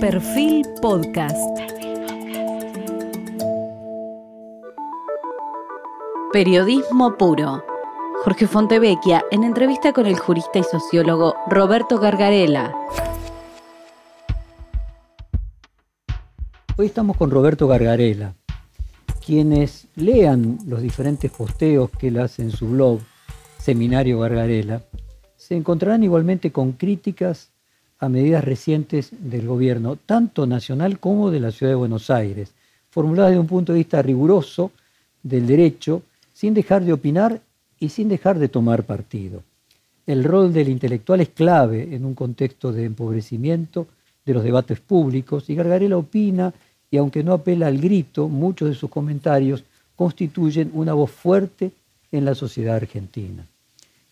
Perfil Podcast. Periodismo puro. Jorge Fontevecchia en entrevista con el jurista y sociólogo Roberto Gargarela. Hoy estamos con Roberto Gargarela. Quienes lean los diferentes posteos que él hace en su blog, Seminario Gargarela, se encontrarán igualmente con críticas a medidas recientes del gobierno, tanto nacional como de la ciudad de Buenos Aires, formuladas desde un punto de vista riguroso del derecho, sin dejar de opinar y sin dejar de tomar partido. El rol del intelectual es clave en un contexto de empobrecimiento de los debates públicos y Gargarela opina y aunque no apela al grito, muchos de sus comentarios constituyen una voz fuerte en la sociedad argentina.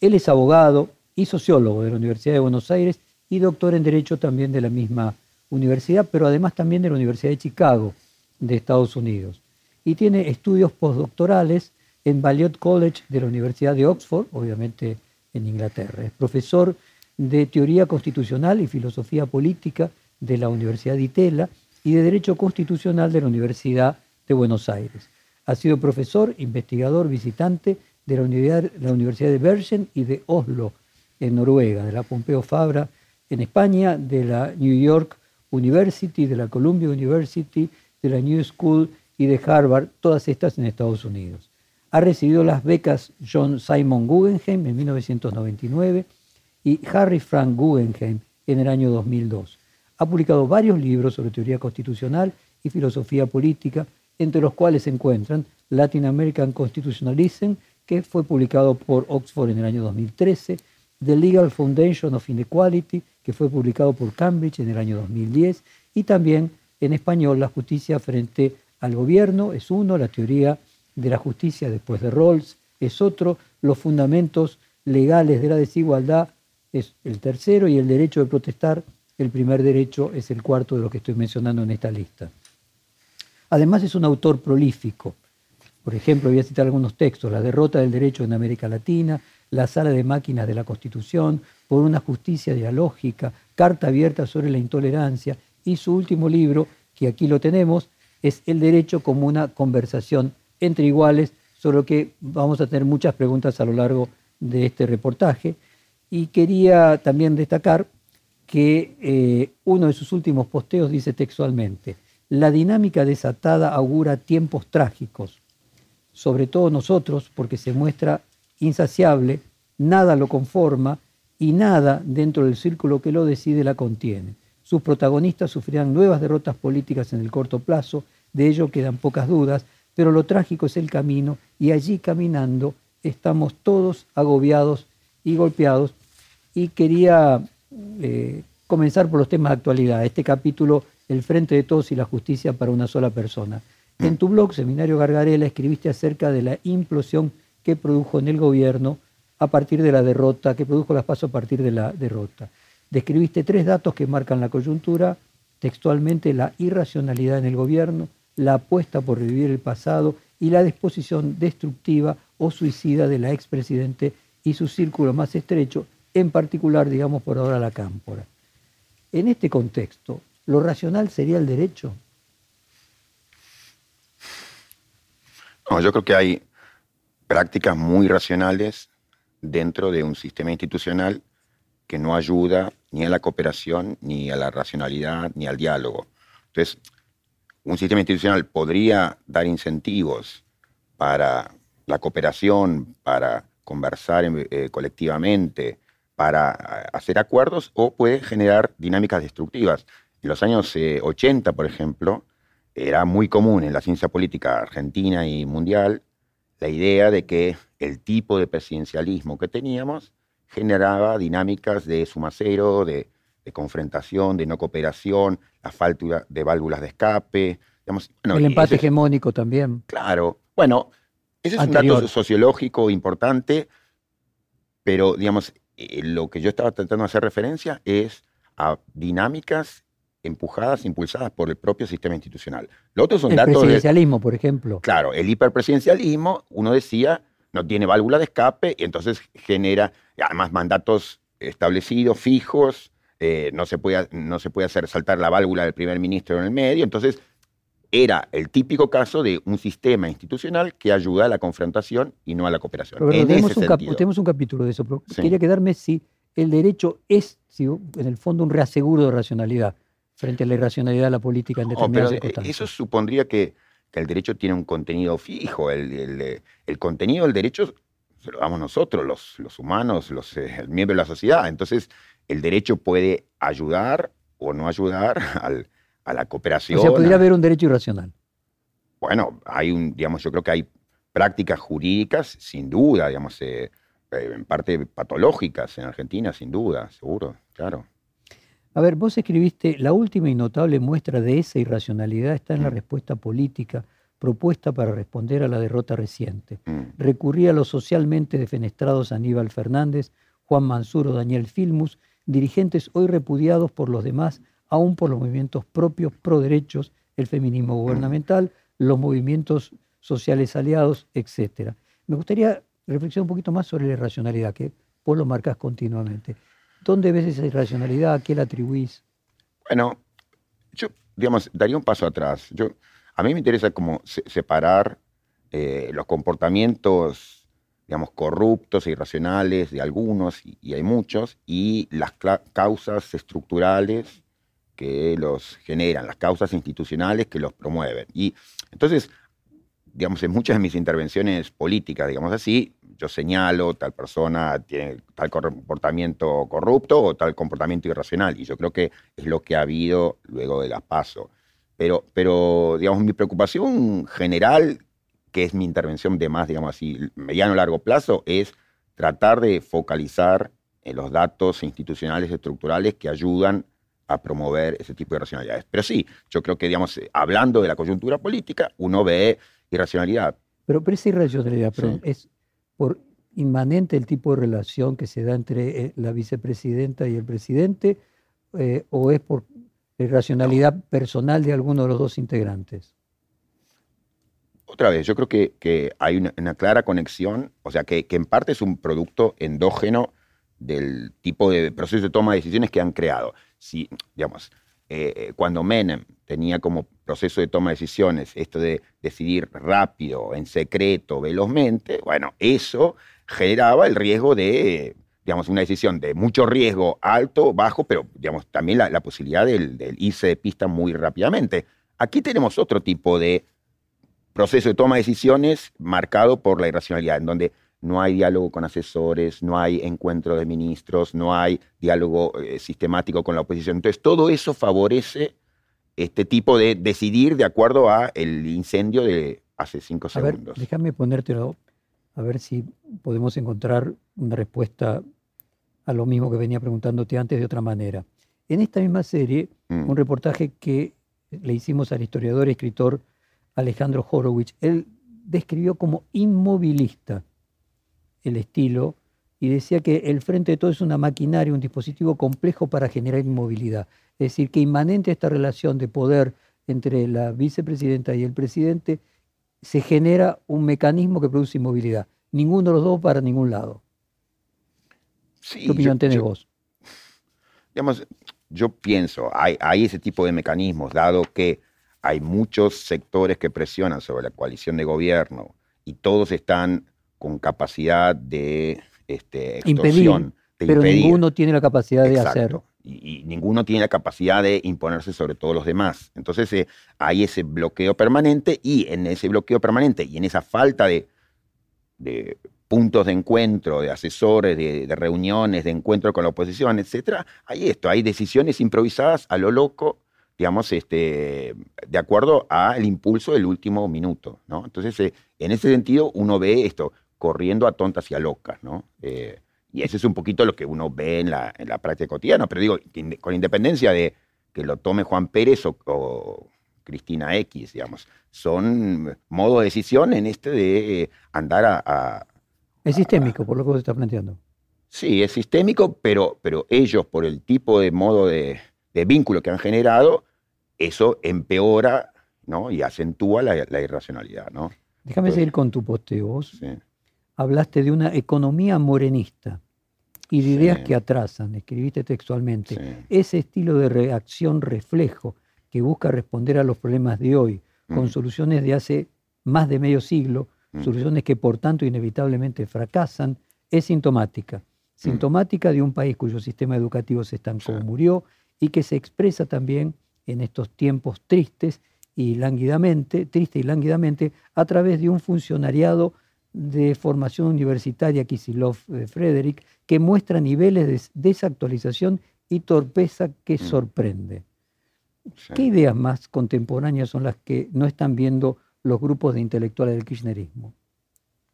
Él es abogado y sociólogo de la Universidad de Buenos Aires y doctor en Derecho también de la misma universidad, pero además también de la Universidad de Chicago de Estados Unidos. Y tiene estudios postdoctorales en Balliol College de la Universidad de Oxford, obviamente en Inglaterra. Es profesor de Teoría Constitucional y Filosofía Política de la Universidad de Itela y de Derecho Constitucional de la Universidad de Buenos Aires. Ha sido profesor, investigador, visitante de la Universidad, de Bergen y de Oslo, en Noruega, de la Pompeo Fabra en España, de la New York University, de la Columbia University, de la New School y de Harvard, todas estas en Estados Unidos. Ha recibido las becas John Simon Guggenheim en 1999 y Harry Frank Guggenheim en el año 2002. Ha publicado varios libros sobre teoría constitucional y filosofía política, entre los cuales se encuentran Latin American Constitutionalism, que fue publicado por Oxford en el año 2013, The Legal Foundation of Inequality, que fue publicado por Cambridge en el año 2010, y también en español La justicia frente al gobierno, es uno, la teoría de la justicia después de Rawls, es otro, los fundamentos legales de la desigualdad es el tercero y el derecho de protestar, el primer derecho, es el cuarto de lo que estoy mencionando en esta lista. Además es un autor prolífico. Por ejemplo, voy a citar algunos textos, La derrota del derecho en América Latina, La sala de máquinas de la Constitución, por una justicia dialógica, carta abierta sobre la intolerancia, y su último libro, que aquí lo tenemos, es El derecho como una conversación entre iguales, sobre lo que vamos a tener muchas preguntas a lo largo de este reportaje. Y quería también destacar que eh, uno de sus últimos posteos dice textualmente, la dinámica desatada augura tiempos trágicos, sobre todo nosotros, porque se muestra insaciable, nada lo conforma y nada dentro del círculo que lo decide la contiene. Sus protagonistas sufrirán nuevas derrotas políticas en el corto plazo, de ello quedan pocas dudas, pero lo trágico es el camino y allí caminando estamos todos agobiados y golpeados. Y quería eh, comenzar por los temas de actualidad. Este capítulo, El Frente de Todos y la Justicia para una sola persona. En tu blog, Seminario Gargarela, escribiste acerca de la implosión que produjo en el gobierno a partir de la derrota, que produjo las pasos a partir de la derrota. Describiste tres datos que marcan la coyuntura, textualmente la irracionalidad en el gobierno, la apuesta por revivir el pasado y la disposición destructiva o suicida de la expresidente y su círculo más estrecho, en particular, digamos, por ahora la cámpora. En este contexto, ¿lo racional sería el derecho? No, yo creo que hay prácticas muy racionales dentro de un sistema institucional que no ayuda ni a la cooperación, ni a la racionalidad, ni al diálogo. Entonces, un sistema institucional podría dar incentivos para la cooperación, para conversar eh, colectivamente, para hacer acuerdos, o puede generar dinámicas destructivas. En los años 80, eh, por ejemplo, era muy común en la ciencia política argentina y mundial la idea de que el tipo de presidencialismo que teníamos generaba dinámicas de suma cero, de, confrontación, de no cooperación, la falta de válvulas de escape. el empate hegemónico también. Claro. Bueno, ese es un dato sociológico importante, pero digamos, eh, lo que yo estaba tratando de hacer referencia es a dinámicas empujadas, impulsadas por el propio sistema institucional. Lo otro son el presidencialismo, por ejemplo. Claro, el hiperpresidencialismo, uno decía, no tiene válvula de escape y entonces genera además mandatos establecidos, fijos, eh, no, se puede, no se puede hacer saltar la válvula del primer ministro en el medio. Entonces, era el típico caso de un sistema institucional que ayuda a la confrontación y no a la cooperación. tenemos, un capítulo de eso, pero quería quedarme si el derecho es, en el fondo, un reaseguro de racionalidad frente a la irracionalidad de la política en determinadas eh, circunstancias. Eso supondría que, el derecho tiene un contenido fijo. El, contenido del derecho se lo damos nosotros, los, los humanos, los eh, miembros de la sociedad. Entonces, el derecho puede ayudar o no ayudar al, a la cooperación. O sea, podría haber un derecho irracional. Bueno, hay un, digamos, yo creo que hay prácticas jurídicas, sin duda, digamos, eh, eh, en parte patológicas en Argentina, sin duda, seguro, claro. A ver, vos escribiste, la última y notable muestra de esa irracionalidad está en la mm. respuesta política propuesta para responder a la derrota reciente. Mm. Recurría a los socialmente defenestrados Aníbal Fernández, Juan Mansur o Daniel Filmus, dirigentes hoy repudiados por los demás aún por los movimientos propios pro derechos, el feminismo gubernamental, los movimientos sociales aliados, etc. Me gustaría reflexionar un poquito más sobre la irracionalidad, que vos lo marcas continuamente. ¿Dónde ves esa irracionalidad? ¿A qué la atribuís? Bueno, yo, digamos, daría un paso atrás. Yo, a mí me interesa como separar eh, los comportamientos, digamos, corruptos e irracionales de algunos, y hay muchos, y las causas estructurales que los generan, las causas institucionales que los promueven. Y entonces, digamos, en muchas de mis intervenciones políticas, digamos así, yo señalo tal persona tiene tal comportamiento corrupto o tal comportamiento irracional. Y yo creo que es lo que ha habido luego de las PASO. Pero, pero digamos, mi preocupación general, que es mi intervención de más, digamos así, mediano o largo plazo, es tratar de focalizar en los datos institucionales estructurales que ayudan a promover ese tipo de irracionalidades. Pero sí, yo creo que, digamos, hablando de la coyuntura política, uno ve irracionalidad. Pero, pero esa irracionalidad es por inmanente el tipo de relación que se da entre eh, la vicepresidenta y el presidente, eh, o es por irracionalidad personal de alguno de los dos integrantes? Otra vez, yo creo que, que hay una, clara conexión, o sea, que, que en parte es un producto endógeno del tipo de proceso de toma de decisiones que han creado si, digamos, eh, eh, cuando Menem tenía como proceso de toma de decisiones esto de decidir rápido, en secreto, velozmente, bueno, eso generaba el riesgo de, digamos, una decisión de mucho riesgo alto, bajo, pero, digamos, también la, posibilidad del, del, irse de pista muy rápidamente. Aquí tenemos otro tipo de proceso de toma de decisiones marcado por la irracionalidad, en donde no hay diálogo con asesores, no hay encuentro de ministros, no hay diálogo eh, sistemático con la oposición. Entonces, todo eso favorece este tipo de decidir de acuerdo a el incendio de hace cinco segundos. Ver, déjame ponértelo, a ver si podemos encontrar una respuesta a lo mismo que venía preguntándote antes de otra manera. En esta misma serie, mm. un reportaje que le hicimos al historiador y escritor Alejandro Horowitz, él describió como inmovilista el estilo y decía que el frente de todo es una maquinaria, un dispositivo complejo para generar inmovilidad. Es decir, que inmanente a esta relación de poder entre la vicepresidenta y el presidente, se genera un mecanismo que produce inmovilidad. Ninguno de los dos para ningún lado. ¿Qué opinión tenés vos? Digamos, yo pienso, hay, hay ese tipo de mecanismos, dado que hay muchos sectores que presionan sobre la coalición de gobierno y todos están con capacidad de este, extorsión. pero ninguno tiene la capacidad de hacerlo. Y, ninguno tiene la capacidad de imponerse sobre todos los demás. Entonces eh, hay ese bloqueo permanente y en ese bloqueo permanente y en esa falta de, puntos de encuentro, de asesores, de, reuniones, de encuentro con la oposición, etcétera, hay esto, hay decisiones improvisadas a lo loco, digamos, este, de acuerdo al impulso del último minuto. ¿no? Entonces, eh, en ese sentido, uno ve esto, corriendo a tontas y a locas, ¿no? Eh, y eso es un poquito lo que uno ve en la, en la práctica cotidiana, pero digo, con independencia de que lo tome Juan Pérez o, Cristina X, digamos, son modos de decisión en este de andar a... es sistémico, por lo que vos está planteando. Sí, es sistémico, pero, pero ellos, por el tipo de modo de, de vínculo que han generado, eso empeora ¿no? y acentúa la, la irracionalidad. ¿no? Déjame seguir con tu posteo. Sí hablaste de una economía morenista. y de ideas Sí. que atrasan, escribiste textualmente. Sí. Ese estilo de reacción reflejo que busca responder a los problemas de hoy con Mm. soluciones de hace más de medio siglo, Mm. soluciones que por tanto inevitablemente fracasan, es sintomática. Sintomática de un país cuyo sistema educativo se estancó Sí. murió y que se expresa también en estos tiempos tristes y lánguidamente, triste y lánguidamente, a través de un funcionariado de formación universitaria, Kisilov eh, Frederick, que muestra niveles de desactualización y torpeza que Mm. sorprende. Sí. ¿Qué ideas más contemporáneas son las que no están viendo los grupos de intelectuales del kirchnerismo?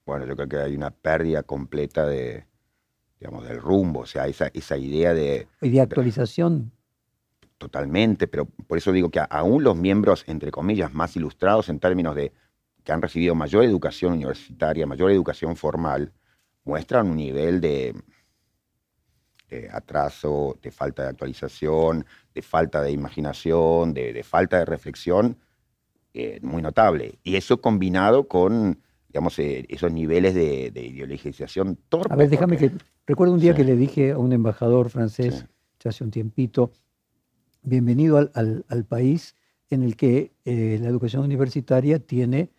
Bueno, yo creo que hay una pérdida completa de, digamos, del rumbo, o sea, esa, esa idea de Y de actualización, totalmente, pero por eso digo que aún los miembros, entre comillas, más ilustrados en términos de que han recibido mayor educación universitaria, mayor educación formal, muestran un nivel de, de atraso, de falta de actualización, de falta de imaginación, de, de falta de reflexión eh, muy notable. Y eso combinado con, digamos, eh, esos niveles de, de ideologización torpe. a ver, déjame porque- que... Recuerdo un día Sí. que le dije a un embajador francés, Sí. ya hace un tiempito, bienvenido al, al- al país en el que eh, la educación universitaria tiene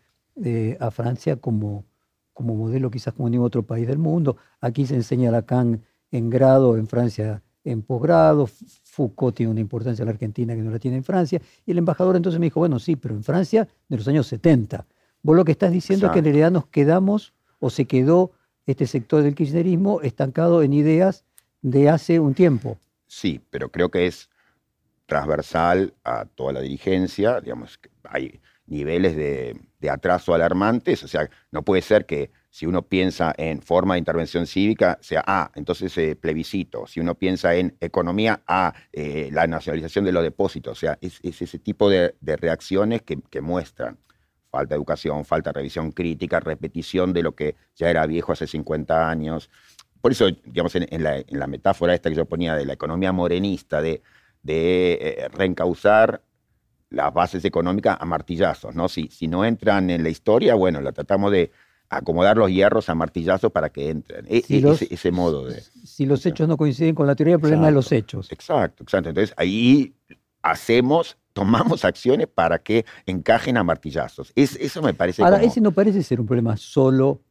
eh, a Francia como, como modelo quizás como ningún otro país del mundo. Aquí se enseña Lacan en grado, en Francia en posgrado, Foucault tiene una importancia en la Argentina que no la tiene en Francia, y el embajador entonces me dijo, bueno, sí, pero en Francia de los años 70. Vos lo que estás diciendo es que en realidad nos quedamos o se quedó este sector del kirchnerismo estancado en ideas de hace un tiempo. Sí, pero creo que es transversal a toda la dirigencia, digamos, que hay niveles de, de atraso alarmantes, o sea, no puede ser que si uno piensa en forma de intervención cívica, sea, ah, entonces eh, plebiscito, si uno piensa en economía, ah, eh, la nacionalización de los depósitos, o sea, es, es ese tipo de, de reacciones que, que muestran falta de educación, falta de revisión crítica, repetición de lo que ya era viejo hace 50 años. Por eso, digamos, en, en la metáfora esta que yo ponía de la economía morenista, de, de eh, reencauzar las bases económicas a martillazos, ¿no? Si, si no entran en la historia, bueno, la tratamos de acomodar los hierros a martillazos para que entren. E- Si e- los- ese, ese modo de... Si los hechos no coinciden con la teoría, el problema es los hechos. Exacto, exacto. Entonces ahí hacemos, tomamos acciones para que encajen a martillazos. Es, eso me parece Ahora, como- ese no parece ser un problema solo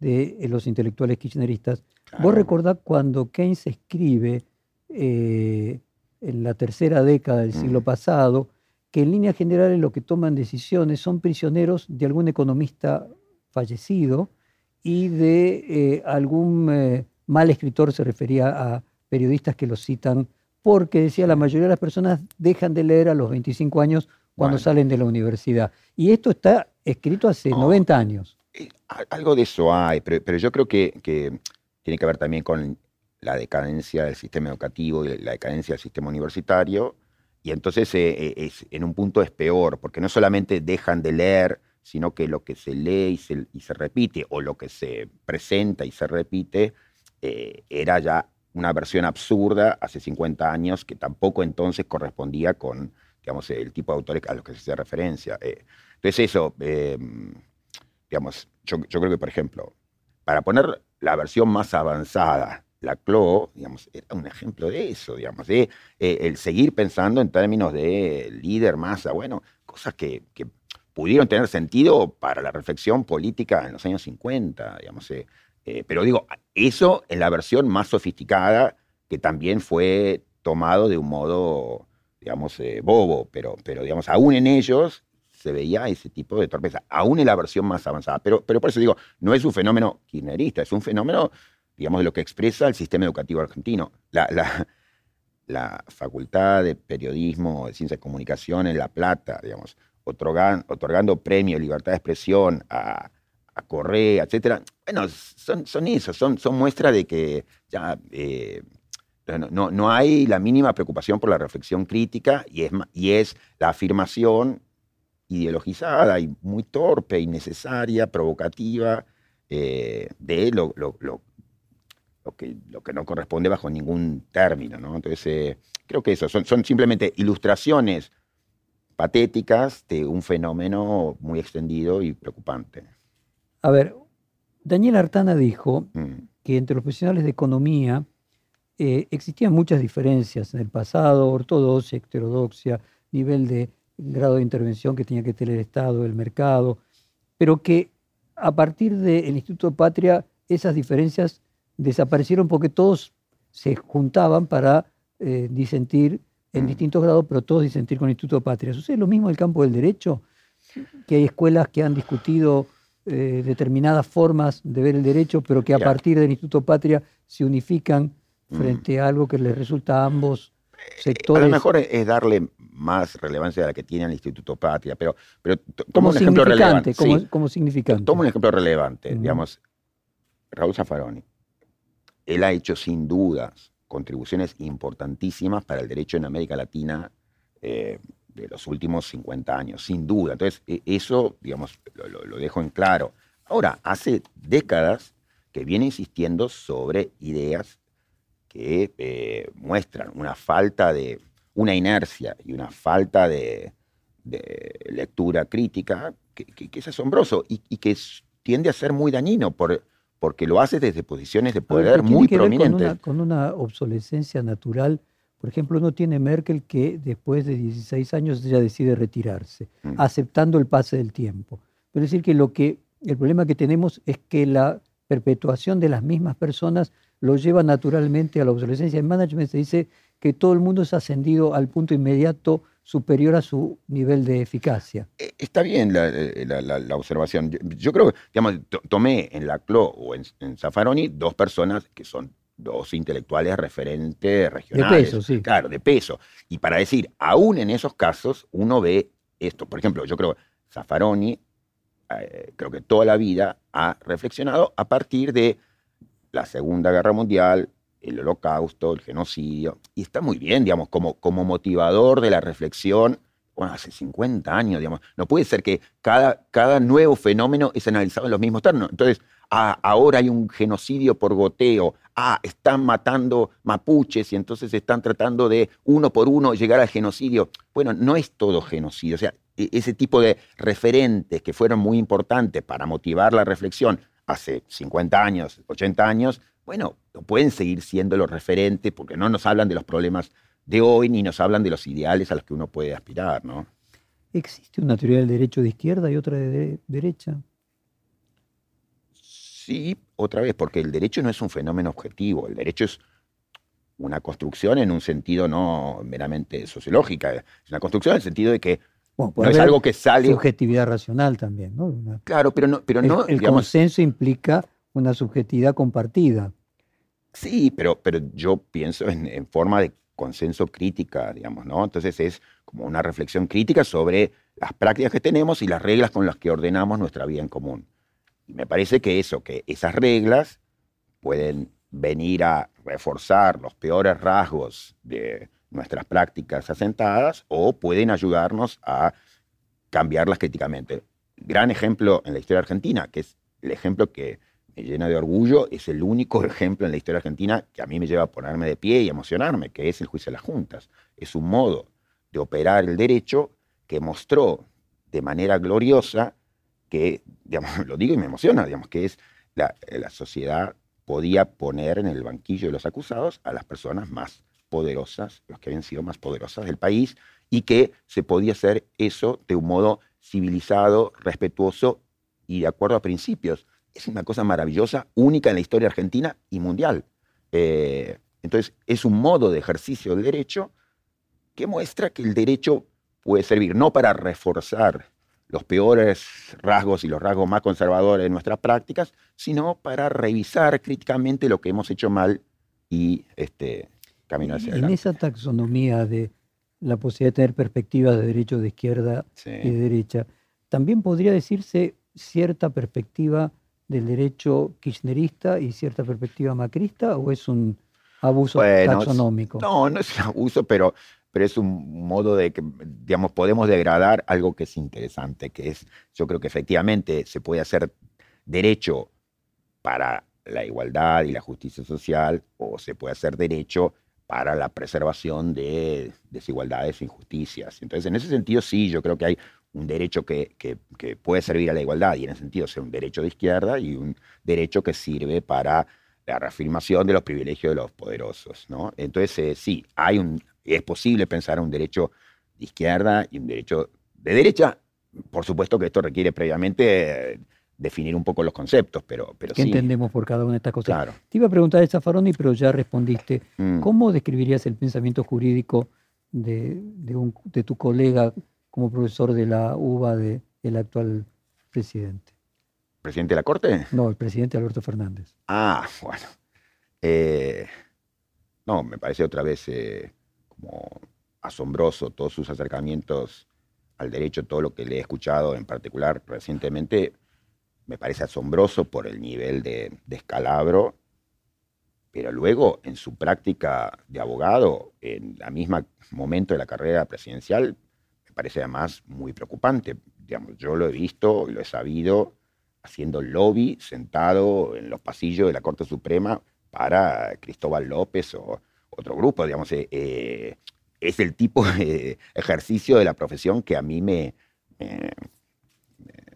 de eh, los intelectuales kirchneristas. Claro. Vos recordás cuando Keynes escribe eh, en la tercera década del siglo Mm. pasado que en líneas generales lo que toman decisiones son prisioneros de algún economista fallecido y de eh, algún eh, mal escritor, se refería a periodistas que lo citan, porque decía la mayoría de las personas dejan de leer a los 25 años cuando Bueno. salen de la universidad. Y esto está escrito hace No. 90 años. Eh, Algo de eso hay, pero, pero yo creo que, que tiene que ver también con la decadencia del sistema educativo y la decadencia del sistema universitario. Y entonces eh, eh, es- en un punto es peor, porque no solamente dejan de leer, sino que lo que se lee y se, y se repite, o lo que se presenta y se repite, eh, era ya una versión absurda hace 50 años que tampoco entonces correspondía con digamos, el tipo de autores a los que se hace referencia. Entonces eso, eh, digamos, yo, yo creo que, por ejemplo, para poner la versión más avanzada, la CLO, digamos, era un ejemplo de eso, digamos, de eh, el seguir pensando en términos de líder, masa, bueno, cosas que, que pudieron tener sentido para la reflexión política en los años 50, digamos, eh, eh, pero digo, eso en la versión más sofisticada, que también fue tomado de un modo, digamos, eh, bobo, pero, pero, digamos, aún en ellos se veía ese tipo de torpeza, aún en la versión más avanzada. Pero, pero por eso digo, no es un fenómeno kirchnerista, es un fenómeno, digamos, de lo que expresa el sistema educativo argentino. La, la, la Facultad de Periodismo, de Ciencia de Comunicación en La Plata, digamos, otorgan, otorgando premio de libertad de expresión a, a Correa, etcétera. Bueno, son, son eso, son, son muestras de que ya eh, no, no, hay la mínima preocupación por la reflexión crítica y es, y es la afirmación ideologizada y muy torpe, innecesaria, provocativa, eh, de lo, lo, lo, lo, que, lo que no corresponde bajo ningún término. ¿no? Entonces, eh, creo que eso, son, son simplemente ilustraciones patéticas de un fenómeno muy extendido y preocupante. A ver, Daniel Artana dijo Mm. que entre los profesionales de economía eh, existían muchas diferencias en el pasado, ortodoxia, heterodoxia, nivel de grado de intervención que tenía que tener el Estado, el mercado, pero que a partir del Instituto Patria esas diferencias desaparecieron porque todos se juntaban para eh, disentir en mm. distintos grados, pero todos disentir con el Instituto Patria. ¿Sucede lo mismo en el campo del derecho? Que hay escuelas que han discutido eh, determinadas formas de ver el derecho, pero que a partir del Instituto Patria se unifican mm. frente a algo que les resulta a ambos sectores. A lo mejor es darle más relevancia a la que tiene el Instituto Patria, pero, pero como un ejemplo relevante. Como, como significante. Tomo un ejemplo relevante, digamos, Raúl Zaffaroni. Él ha hecho sin dudas contribuciones importantísimas para el derecho en América Latina eh, de los últimos 50 años, sin duda. Entonces, e, eso, digamos, lo, dejo en claro. Ahora, hace décadas que viene insistiendo sobre ideas que eh, muestran una falta de, una inercia y una falta de, lectura crítica que, es asombroso y, que tiende a ser muy dañino por, porque lo hace desde posiciones de poder muy prominentes. Con una, obsolescencia natural. Por ejemplo, uno tiene Merkel que después de 16 años ya decide retirarse, mm. aceptando el pase del tiempo. Pero es decir que lo que el problema que tenemos es que la perpetuación de las mismas personas lo lleva naturalmente a la obsolescencia. En management se dice que todo el mundo es ascendido al punto inmediato superior a su nivel de eficacia. Eh, está bien la, eh, observación. Yo, creo que, digamos, tomé en la CLO o en, en Zaffaroni dos personas que son dos intelectuales referentes regionales. De peso, sí. Claro, de peso. Y para decir, aún en esos casos, uno ve esto. Por ejemplo, yo creo que Zaffaroni, eh, creo que toda la vida ha reflexionado a partir de la Segunda Guerra Mundial, el holocausto, el genocidio, y está muy bien, digamos, como, como motivador de la reflexión, bueno, hace 50 años, digamos, no puede ser que cada, cada nuevo fenómeno es analizado en los mismos términos. Entonces, ah, ahora hay un genocidio por goteo, ah, están matando mapuches y entonces están tratando de uno por uno llegar al genocidio. Bueno, no es todo genocidio, o sea, e, ese tipo de referentes que fueron muy importantes para motivar la reflexión hace 50 años, 80 años, bueno, no pueden seguir siendo los referentes porque no nos hablan de los problemas de hoy ni nos hablan de los ideales a los que uno puede aspirar, ¿no? ¿Existe una teoría del derecho de izquierda y otra de, derecha? Sí, otra vez, porque el derecho no es un fenómeno objetivo, el derecho es una construcción en un sentido no meramente sociológica, es una construcción en el sentido de que no es algo que sale. Subjetividad racional también, ¿no? claro, pero no. Pero no el consenso implica una subjetividad compartida. Sí, pero, pero yo pienso en, forma de consenso crítica, digamos, ¿no? Entonces es como una reflexión crítica sobre las prácticas que tenemos y las reglas con las que ordenamos nuestra vida en común. Y me parece que eso, que esas reglas pueden venir a reforzar los peores rasgos de nuestras prácticas asentadas o pueden ayudarnos a cambiarlas críticamente. Gran ejemplo en la historia argentina, que es el ejemplo que me llena de orgullo, es el único ejemplo en la historia argentina que a mí me lleva a ponerme de pie y emocionarme, que es el juicio de las juntas. Es un modo de operar el derecho que mostró de manera gloriosa que, digamos, lo digo y me emociona, digamos, que es la, la sociedad podía poner en el banquillo de los acusados a las personas más poderosas, los que habían sido más poderosas del país, y que se podía hacer eso de un modo civilizado, respetuoso y de acuerdo a principios es una cosa maravillosa, única en la historia argentina y mundial. Eh, entonces, es un modo de ejercicio del derecho que muestra que el derecho puede servir no para reforzar los peores rasgos y los rasgos más conservadores de nuestras prácticas, sino para revisar críticamente lo que hemos hecho mal y este, caminar hacia adelante. En esa taxonomía de la posibilidad de tener perspectivas de derecho de izquierda y de derecha, también podría decirse cierta perspectiva del derecho kirchnerista y cierta perspectiva macrista o es un abuso taxonómico? No, no es un abuso, pero, pero es un modo de que, digamos, podemos degradar algo que es interesante, que es, yo creo que efectivamente se puede hacer derecho para la igualdad y la justicia social o se puede hacer derecho para la preservación de desigualdades e injusticias. Entonces, en ese sentido, sí, yo creo que hay un derecho que, puede servir a la igualdad y en ese sentido ser un derecho de izquierda y un derecho que sirve para la reafirmación de los privilegios de los poderosos, ¿no? Entonces, eh, sí, hay un, es posible pensar un derecho de izquierda y un derecho de derecha. Por supuesto que esto requiere previamente eh, definir un poco los conceptos, pero, pero ¿Qué sí. entendemos por cada una de estas cosas? Claro. Te iba a preguntar esa Faroni, pero ya respondiste. Mm. ¿Cómo describirías el pensamiento jurídico de, de un- de tu colega como profesor de la UBA de- del actual presidente? ¿Presidente de la Corte? No, el presidente Alberto Fernández. Ah, bueno. Eh, no, me parece otra vez eh, como asombroso todos sus acercamientos al derecho, todo lo que le he escuchado en particular recientemente, me parece asombroso por el nivel de descalabro, pero luego en su práctica de abogado, en la misma momento de la carrera presidencial, parece además muy preocupante. Digamos, yo lo he visto, lo he sabido, haciendo lobby sentado en los pasillos de la Corte Suprema para Cristóbal López o otro grupo, digamos, eh, eh, es el tipo de ejercicio de la profesión que a mí me, me,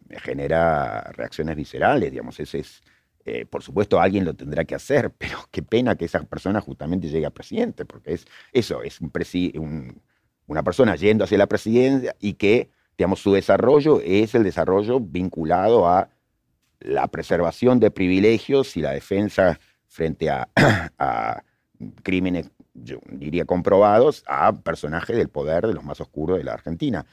me genera reacciones viscerales, digamos, ese es, eh, por supuesto alguien lo tendrá que hacer, pero qué pena que esa persona justamente llegue a presidente, porque es eso, es un presi- un- una persona yendo hacia la presidencia y que, digamos, su desarrollo es el desarrollo vinculado a la preservación de privilegios y la defensa frente a, crímenes, yo diría, comprobados a personajes del poder de los más oscuros de la Argentina.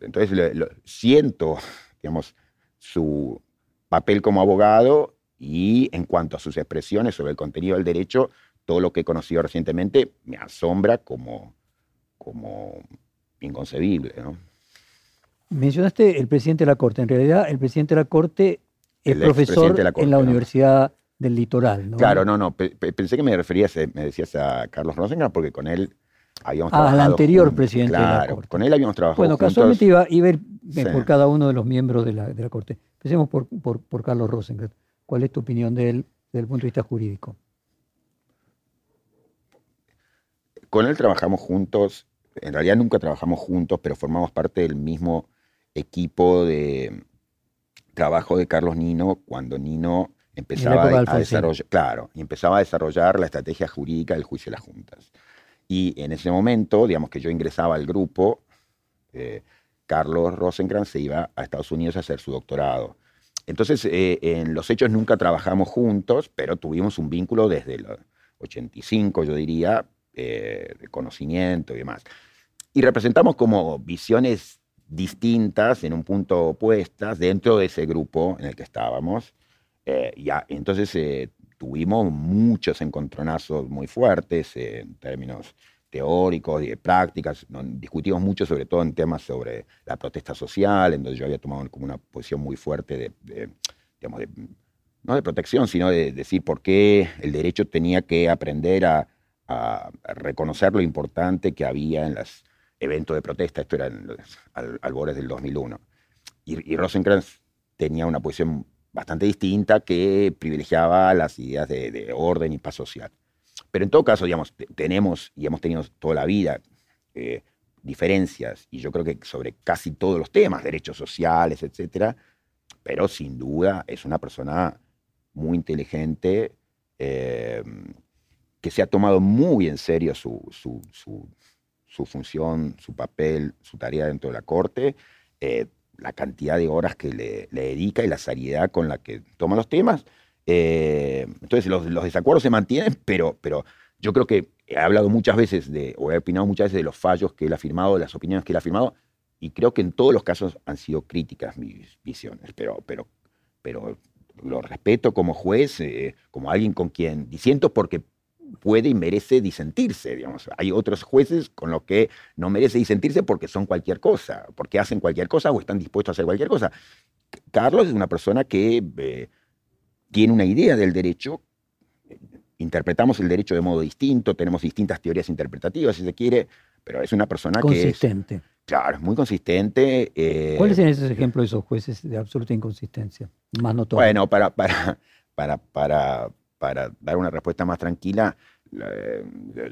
Entonces, siento, digamos, su papel como abogado y en cuanto a sus expresiones sobre el contenido del derecho, todo lo que he conocido recientemente me asombra como, como inconcebible. ¿no? Mencionaste el presidente de la Corte. En realidad, el presidente de la Corte es El profesor la Corte, en la ¿no? Universidad del Litoral. ¿no? Claro, no, no. pe- pe- pensé que me referías, me decías a Carlos Rosenthal, porque con él habíamos Ah, al trabajado. anterior juntos. presidente de la Claro, Corte. con él habíamos trabajado. Bueno, juntos. casualmente iba, iba a ir Sí. por cada uno de los miembros de la, de la Corte. Empecemos por, por, por Carlos Rosenkrantz. ¿Cuál es tu opinión de él desde el punto de vista jurídico? Con él trabajamos juntos. En realidad nunca trabajamos juntos, pero formamos parte del mismo equipo de trabajo de Carlos Nino cuando Nino empezaba de a desarrollar, claro, y empezaba a desarrollar la estrategia jurídica del juicio de las juntas. Y en ese momento, digamos que yo ingresaba al grupo, eh, Carlos Rosenkrantz se iba a Estados Unidos a hacer su doctorado. Entonces, eh, en los hechos nunca trabajamos juntos, pero tuvimos un vínculo desde el 85, yo diría, eh, conocimiento y demás. Y representamos como visiones distintas, en un punto opuestas, dentro de ese grupo en el que estábamos. Eh, ya, entonces eh, tuvimos muchos encontronazos muy fuertes eh, en términos teóricos y de prácticas. Discutimos mucho, sobre todo en temas sobre la protesta social, en donde yo había tomado como una posición muy fuerte de, de, digamos, de- no de protección, sino de decir por qué el derecho tenía que aprender a, a reconocer lo importante que había en los eventos de protesta. Esto era los al- albores del 2001. Y, y Rosenkrantz tenía una posición bastante distinta que privilegiaba las ideas de, de orden y paz social. Pero en todo caso, digamos, te- tenemos y hemos tenido toda la vida eh, diferencias, y yo creo que sobre casi todos los temas, derechos sociales, etcétera, pero sin duda es una persona muy inteligente, eh, que se ha tomado muy en serio su, su, su- su función, su papel, su tarea dentro de la Corte, eh, la cantidad de horas que le, le dedica y la seriedad con la que toma los temas. Eh, entonces los, los desacuerdos se mantienen, pero, pero yo creo que he hablado muchas veces de, o he opinado muchas veces de los fallos que él ha firmado, de las opiniones que él ha firmado, y creo que en todos los casos han sido críticas mis visiones, pero, pero, pero lo respeto como juez, eh, como alguien con quien disiento porque puede y merece disentirse, digamos. Hay otros jueces con los que no merece disentirse porque son cualquier cosa, porque hacen cualquier cosa o están dispuestos a hacer cualquier cosa. Carlos es una persona que eh, tiene una idea del derecho, interpretamos el derecho de modo distinto, tenemos distintas teorías interpretativas, si se quiere, pero es una persona que es, Consistente. claro, es muy consistente. eh, ¿Cuáles son esos ejemplos de esos jueces de absoluta inconsistencia? Más notorios. Bueno, para, para, para, para, para dar una respuesta más tranquila, la-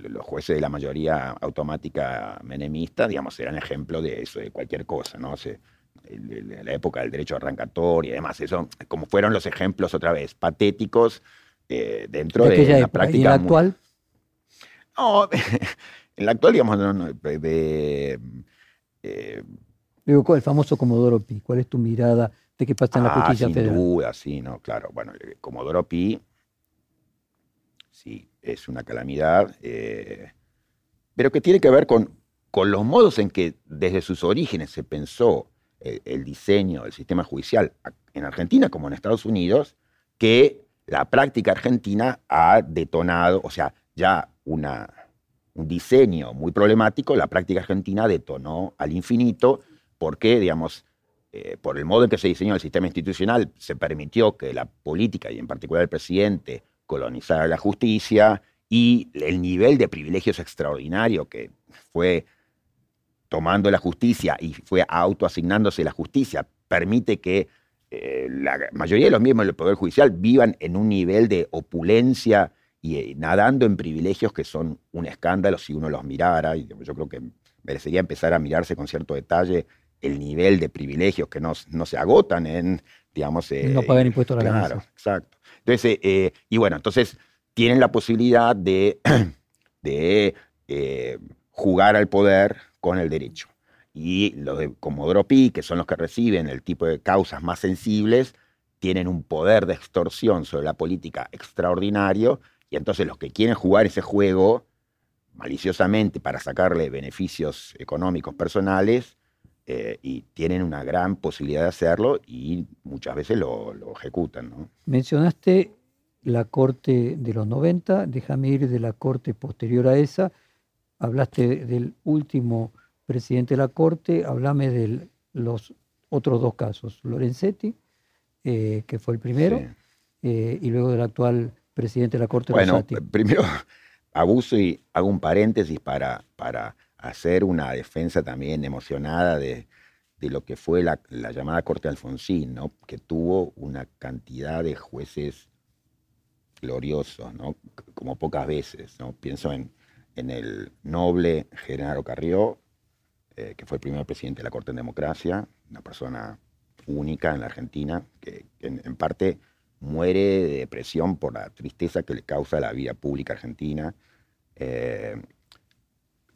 los jueces de la mayoría automática menemista, digamos, eran ejemplo de eso, de cualquier cosa, ¿no? Se- la época del derecho arrancatorio y demás, eso, como fueron los ejemplos otra vez, patéticos, eh, dentro de, la práctica. ¿Y en la muy- actual? No, en la actual, digamos, no, no, de- eh, Digo, el famoso Comodoro Pi. ¿Cuál es tu mirada de qué pasa en la ah, justicia sin federal? duda, sí, no, claro. Bueno, eh, Comodoro Pi, sí, es una calamidad, eh, pero que tiene que ver con, con los modos en que desde sus orígenes se pensó el, el diseño del sistema judicial en Argentina como en Estados Unidos, que la práctica argentina ha detonado, o sea, ya una, un diseño muy problemático, la práctica argentina detonó al infinito porque, digamos, eh, por el modo en que se diseñó el sistema institucional, se permitió que la política, y en particular el presidente, colonizara la justicia y el nivel de privilegios extraordinario que fue tomando la justicia y fue autoasignándose la justicia, permite que eh, la mayoría de los miembros del Poder Judicial vivan en un nivel de opulencia y eh, nadando en privilegios que son un escándalo si uno los mirara. Y yo creo que merecería empezar a mirarse con cierto detalle el nivel de privilegios que no, no se agotan en, digamos... eh, No pagar impuestos a la Claro, ganancia. exacto. Entonces, eh, y bueno, entonces tienen la posibilidad de, de eh, jugar al poder con el derecho. Y los de Comodoro Pi, que son los que reciben el tipo de causas más sensibles, tienen un poder de extorsión sobre la política extraordinario, y entonces los que quieren jugar ese juego maliciosamente para sacarle beneficios económicos personales, eh, y tienen una gran posibilidad de hacerlo y muchas veces lo, lo ejecutan. ¿no? Mencionaste la corte de los 90, déjame ir de la corte posterior a esa. Hablaste del último presidente de la corte, hablame de los otros dos casos, Lorenzetti, eh, que fue el primero, Sí. eh, y luego del actual presidente de la corte, Bueno, Rosati. primero abuso y hago un paréntesis para, para hacer una defensa también emocionada de, de lo que fue la, la llamada Corte Alfonsín, ¿no? que tuvo una cantidad de jueces gloriosos, ¿no? Como pocas veces. ¿no? Pienso en, en el noble Genaro Carrió, eh, que fue el primer presidente de la Corte en Democracia, una persona única en la Argentina, que, en parte muere de depresión por la tristeza que le causa la vida pública argentina. Eh,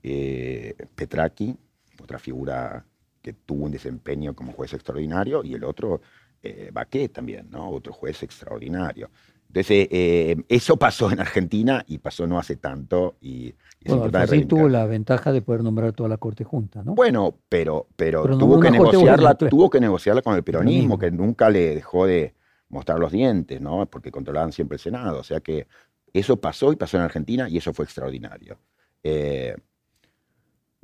eh, Petraki, otra figura que tuvo un desempeño como juez extraordinario, y el otro, eh, Baquet también, ¿no? otro juez extraordinario. Entonces, eh, eso pasó en Argentina y pasó no hace tanto. Y, es Bueno, Alfonsín tuvo la ventaja de poder nombrar toda la corte junta, ¿no? Bueno, pero, pero, Pero tuvo, que negociarla, tuvo que negociarla con el peronismo, Peronismo. que nunca le dejó de mostrar los dientes, ¿no? Porque controlaban siempre el Senado. O sea que eso pasó y pasó en Argentina y eso fue extraordinario. Eh,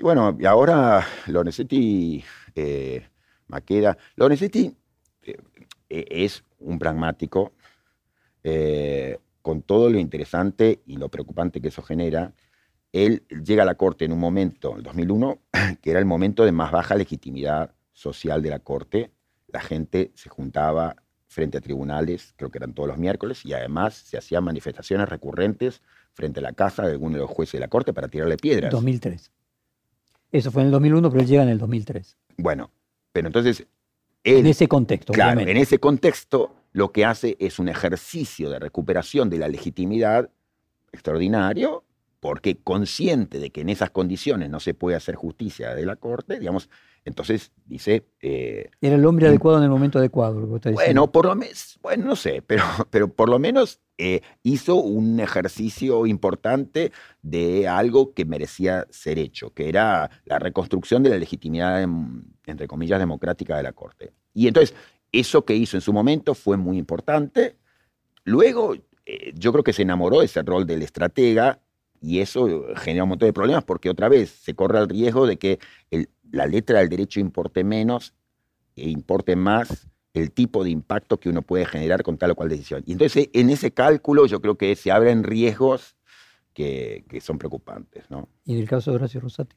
y bueno, y ahora Lorenzetti, eh, Maqueda. Lorenzetti eh, eh, es un pragmático, eh, con todo lo interesante y lo preocupante que eso genera. Él llega a la Corte en un momento, el 2001, que era el momento de más baja legitimidad social de la Corte. La gente se juntaba frente a tribunales, creo que eran todos los miércoles, y además se hacían manifestaciones recurrentes frente a la casa de alguno de los jueces de la Corte para tirarle piedras. 2003. Eso fue en el 2001, pero él llega en el 2003. Bueno, pero entonces él, En ese contexto, claro, obviamente. en ese contexto, lo que hace es un ejercicio de recuperación de la legitimidad extraordinario, porque consciente de que en esas condiciones no se puede hacer justicia de la Corte, digamos, entonces dice, eh, Era el hombre adecuado en el momento adecuado, lo que vos estás diciendo. bueno, por lo menos, bueno, no sé, pero, pero por lo menos eh, hizo un ejercicio importante de algo que merecía ser hecho, que era la reconstrucción de la legitimidad, em, entre comillas, democrática de la Corte. Y entonces, eso que hizo en su momento fue muy importante. Luego, eh, yo creo que se enamoró de ese rol del estratega y eso genera un montón de problemas porque otra vez se corre el riesgo de que el- la letra del derecho importe menos e importe más el tipo de impacto que uno puede generar con tal o cual decisión. Y entonces en ese cálculo yo creo que se abren riesgos que, que son preocupantes. ¿no? Y en el caso de Horacio Rosati.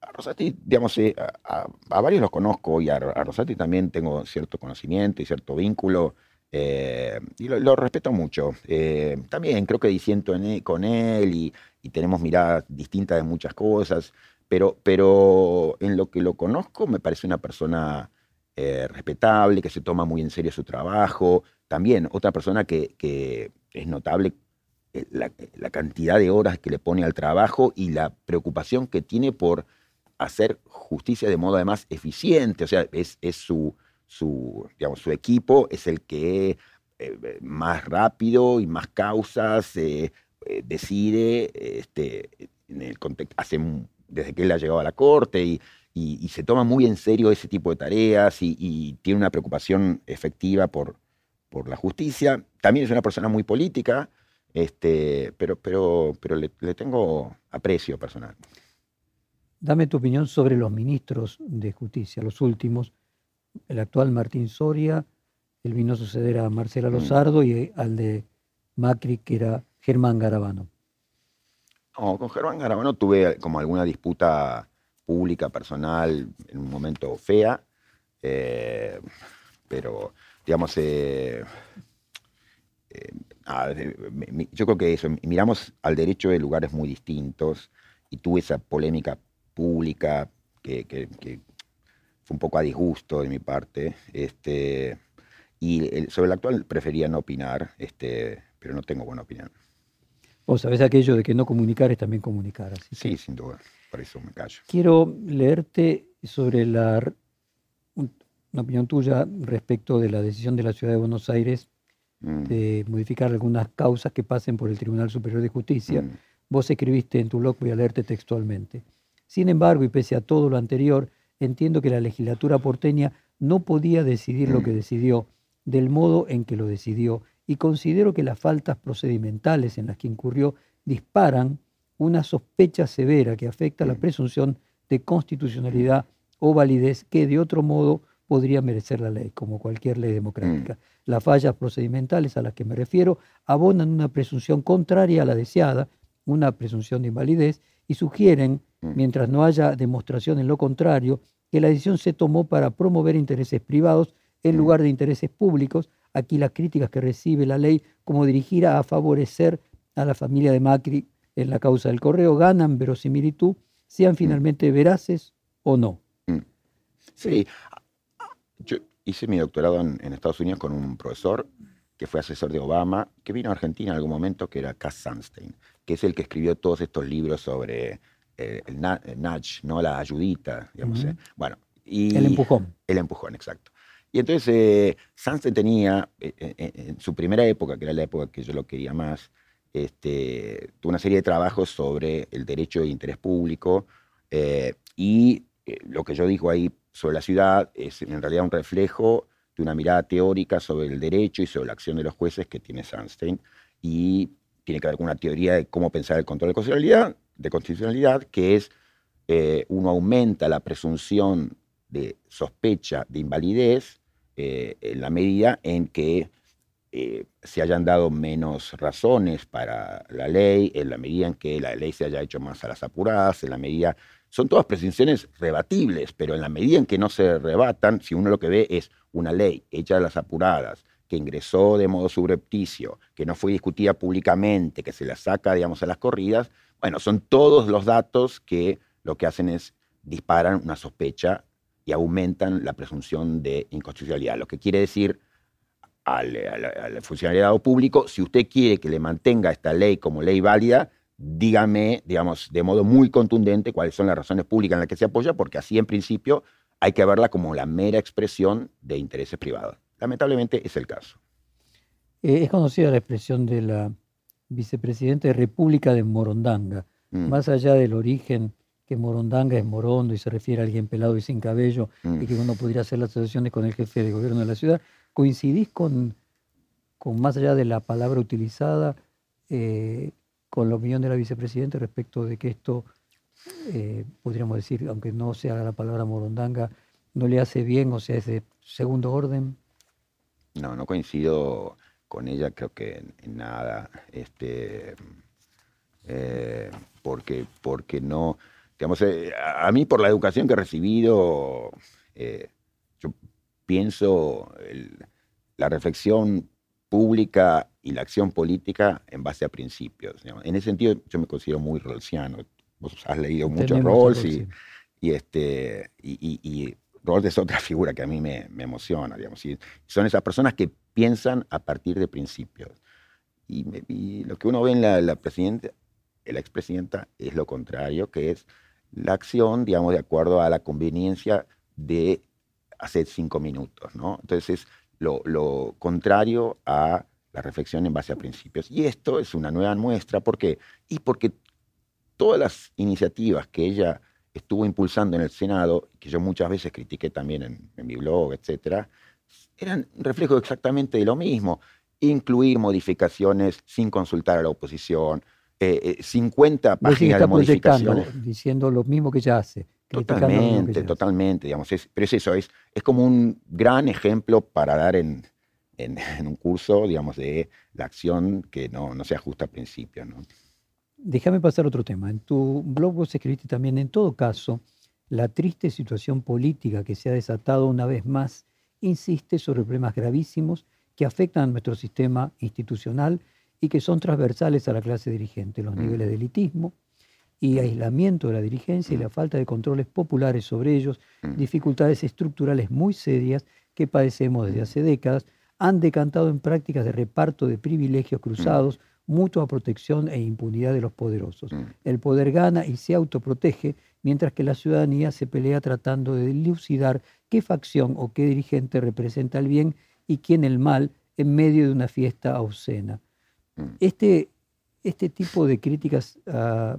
A Rosati, digamos, eh, a, a- varios los conozco y a, a Rosati también tengo cierto conocimiento y cierto vínculo eh, y lo, lo respeto mucho. Eh, también creo que disiento en él- con él y, y tenemos miradas distintas de muchas cosas, pero, pero en lo que lo conozco me parece una persona eh, respetable, que se toma muy en serio su trabajo. También otra persona que, es notable eh, la, cantidad de horas que le pone al trabajo y la preocupación que tiene por hacer justicia de modo además eficiente. O sea, es, su, su, digamos, su equipo es el que eh, más rápido y más causas decide este, en el hace, desde que él ha llegado a la corte y, y, se toma muy en serio ese tipo de tareas y, tiene una preocupación efectiva por, por, la justicia. También es una persona muy política, este, pero, pero, pero le, tengo aprecio personal. Dame tu opinión sobre los ministros de justicia, los últimos, el actual Martín Soria, él vino a suceder a Marcela mm. Lozardo y al de Macri, que era Germán Garabano. No, con Germán Garabano tuve como alguna disputa pública, personal, en un momento fea, eh, pero digamos, eh, eh, yo creo que eso, miramos al derecho de lugares muy distintos y tuve esa polémica pública que, fue un poco a disgusto de mi parte. Este, y sobre el actual prefería no opinar, este, pero no tengo buena opinión. Vos sabés aquello de que no comunicar es también comunicar. sí, sin duda eso me callo. Quiero leerte sobre la, una opinión tuya respecto de la decisión de la Ciudad de Buenos Aires mm. de modificar algunas causas que pasen por el Tribunal Superior de Justicia. Mm. Vos escribiste en tu blog, voy a leerte textualmente. Sin embargo, y pese a todo lo anterior, entiendo que la legislatura porteña no podía decidir lo mm. que decidió del modo en que lo decidió y considero que las faltas procedimentales en las que incurrió disparan una sospecha severa que afecta a la presunción de constitucionalidad o validez que de otro modo podría merecer la ley, como cualquier ley democrática. Mm. Las fallas procedimentales a las que me refiero abonan una presunción contraria a la deseada, una presunción de invalidez, y sugieren, mm. mientras no haya demostración en lo contrario, que la decisión se tomó para promover intereses privados en lugar de intereses públicos. Aquí las críticas que recibe la ley como dirigida a favorecer a la familia de Macri en la causa del correo ganan verosimilitud, sean mm. finalmente veraces o no. Mm. Sí, yo hice mi doctorado en, Estados Unidos con un profesor que fue asesor de Obama, que vino a Argentina en algún momento, que era Cass Sunstein, que es el que escribió todos estos libros sobre eh, el, nudge, ¿no? la ayudita, digamos. Eh. Bueno, y, el empujón. El empujón, exacto. Y entonces eh, Sunstein tenía, en su primera época, que era la época que yo lo quería más, este, una serie de trabajos sobre el derecho de interés público eh, y eh, lo que yo digo ahí sobre la ciudad es en realidad un reflejo de una mirada teórica sobre el derecho y sobre la acción de los jueces que tiene Sandstein y tiene que ver con una teoría de cómo pensar el control de constitucionalidad, de constitucionalidad que es eh, uno aumenta la presunción de sospecha de invalidez en la medida en que eh, se hayan dado menos razones para la ley, en la medida en que la ley se haya hecho más a las apuradas, en la medida... Son todas presunciones rebatibles, pero en la medida en que no se rebatan, si uno lo que ve es una ley hecha a las apuradas, que ingresó de modo subrepticio, que no fue discutida públicamente, que se la saca, digamos, a las corridas, bueno, son todos los datos que lo que hacen es disparan una sospecha y aumentan la presunción de inconstitucionalidad, lo que quiere decir al, funcionariado público, si usted quiere que le mantenga esta ley como ley válida, dígame, digamos, de modo muy contundente cuáles son las razones públicas en las que se apoya, porque así en principio hay que verla como la mera expresión de intereses privados. Lamentablemente es el caso. Eh, es conocida la expresión de la vicepresidenta de República de Morondanga. Mm. Más allá del origen que Morondanga es morondo y se refiere a alguien pelado y sin cabello mm. y que uno podría hacer las asociaciones con el jefe de gobierno de la ciudad, ¿Coincidís con, con más allá de la palabra utilizada, eh, con la opinión de la vicepresidenta respecto de que esto, eh, podríamos decir, aunque no sea la palabra morondanga, no le hace bien, o sea, es de segundo orden? No, no coincido con ella, creo que en, nada. Este, eh, porque, porque no, digamos, a mí por la educación que he recibido, pienso la reflexión pública y la acción política en base a principios. En ese sentido, yo me considero muy rolsiano. Vos has leído muchos Rawls y, este, y, Roberto es otra figura que a mí me, emociona, digamos. son esas personas que piensan a partir de principios. Y, lo que uno ve en la, la presidenta, la expresidenta, es lo contrario, que es la acción, digamos, de acuerdo a la conveniencia de hacer cinco minutos, ¿no? Entonces es lo, contrario a la reflexión en base a principios. Y esto es una nueva muestra, ¿por qué? Y porque todas las iniciativas que ella estuvo impulsando en el Senado, que yo muchas veces critiqué también en, en mi blog, etcétera, eran reflejo exactamente de lo mismo. Incluir modificaciones sin consultar a la oposición, 50 eh, páginas de modificaciones. Diciendo lo mismo que ella hace. Totalmente, totalmente, digamos. pero es eso, es, es como un gran ejemplo para dar en, en, un curso, digamos, de la acción que no, no se ajusta al principio. ¿no? Déjame pasar otro tema. En tu blog vos escribiste también, en todo caso, la triste situación política que se ha desatado una vez más insiste sobre problemas gravísimos que afectan a nuestro sistema institucional y que son transversales a la clase dirigente, los niveles de elitismo y aislamiento de la dirigencia y la falta de controles populares sobre ellos, dificultades estructurales muy serias que padecemos desde hace décadas, han decantado en prácticas de reparto de privilegios cruzados, mutua protección e impunidad de los poderosos. El poder gana y se autoprotege, mientras que la ciudadanía se pelea tratando de dilucidar qué facción o qué dirigente representa el bien y quién el mal en medio de una fiesta obscena. Este, este tipo de críticas a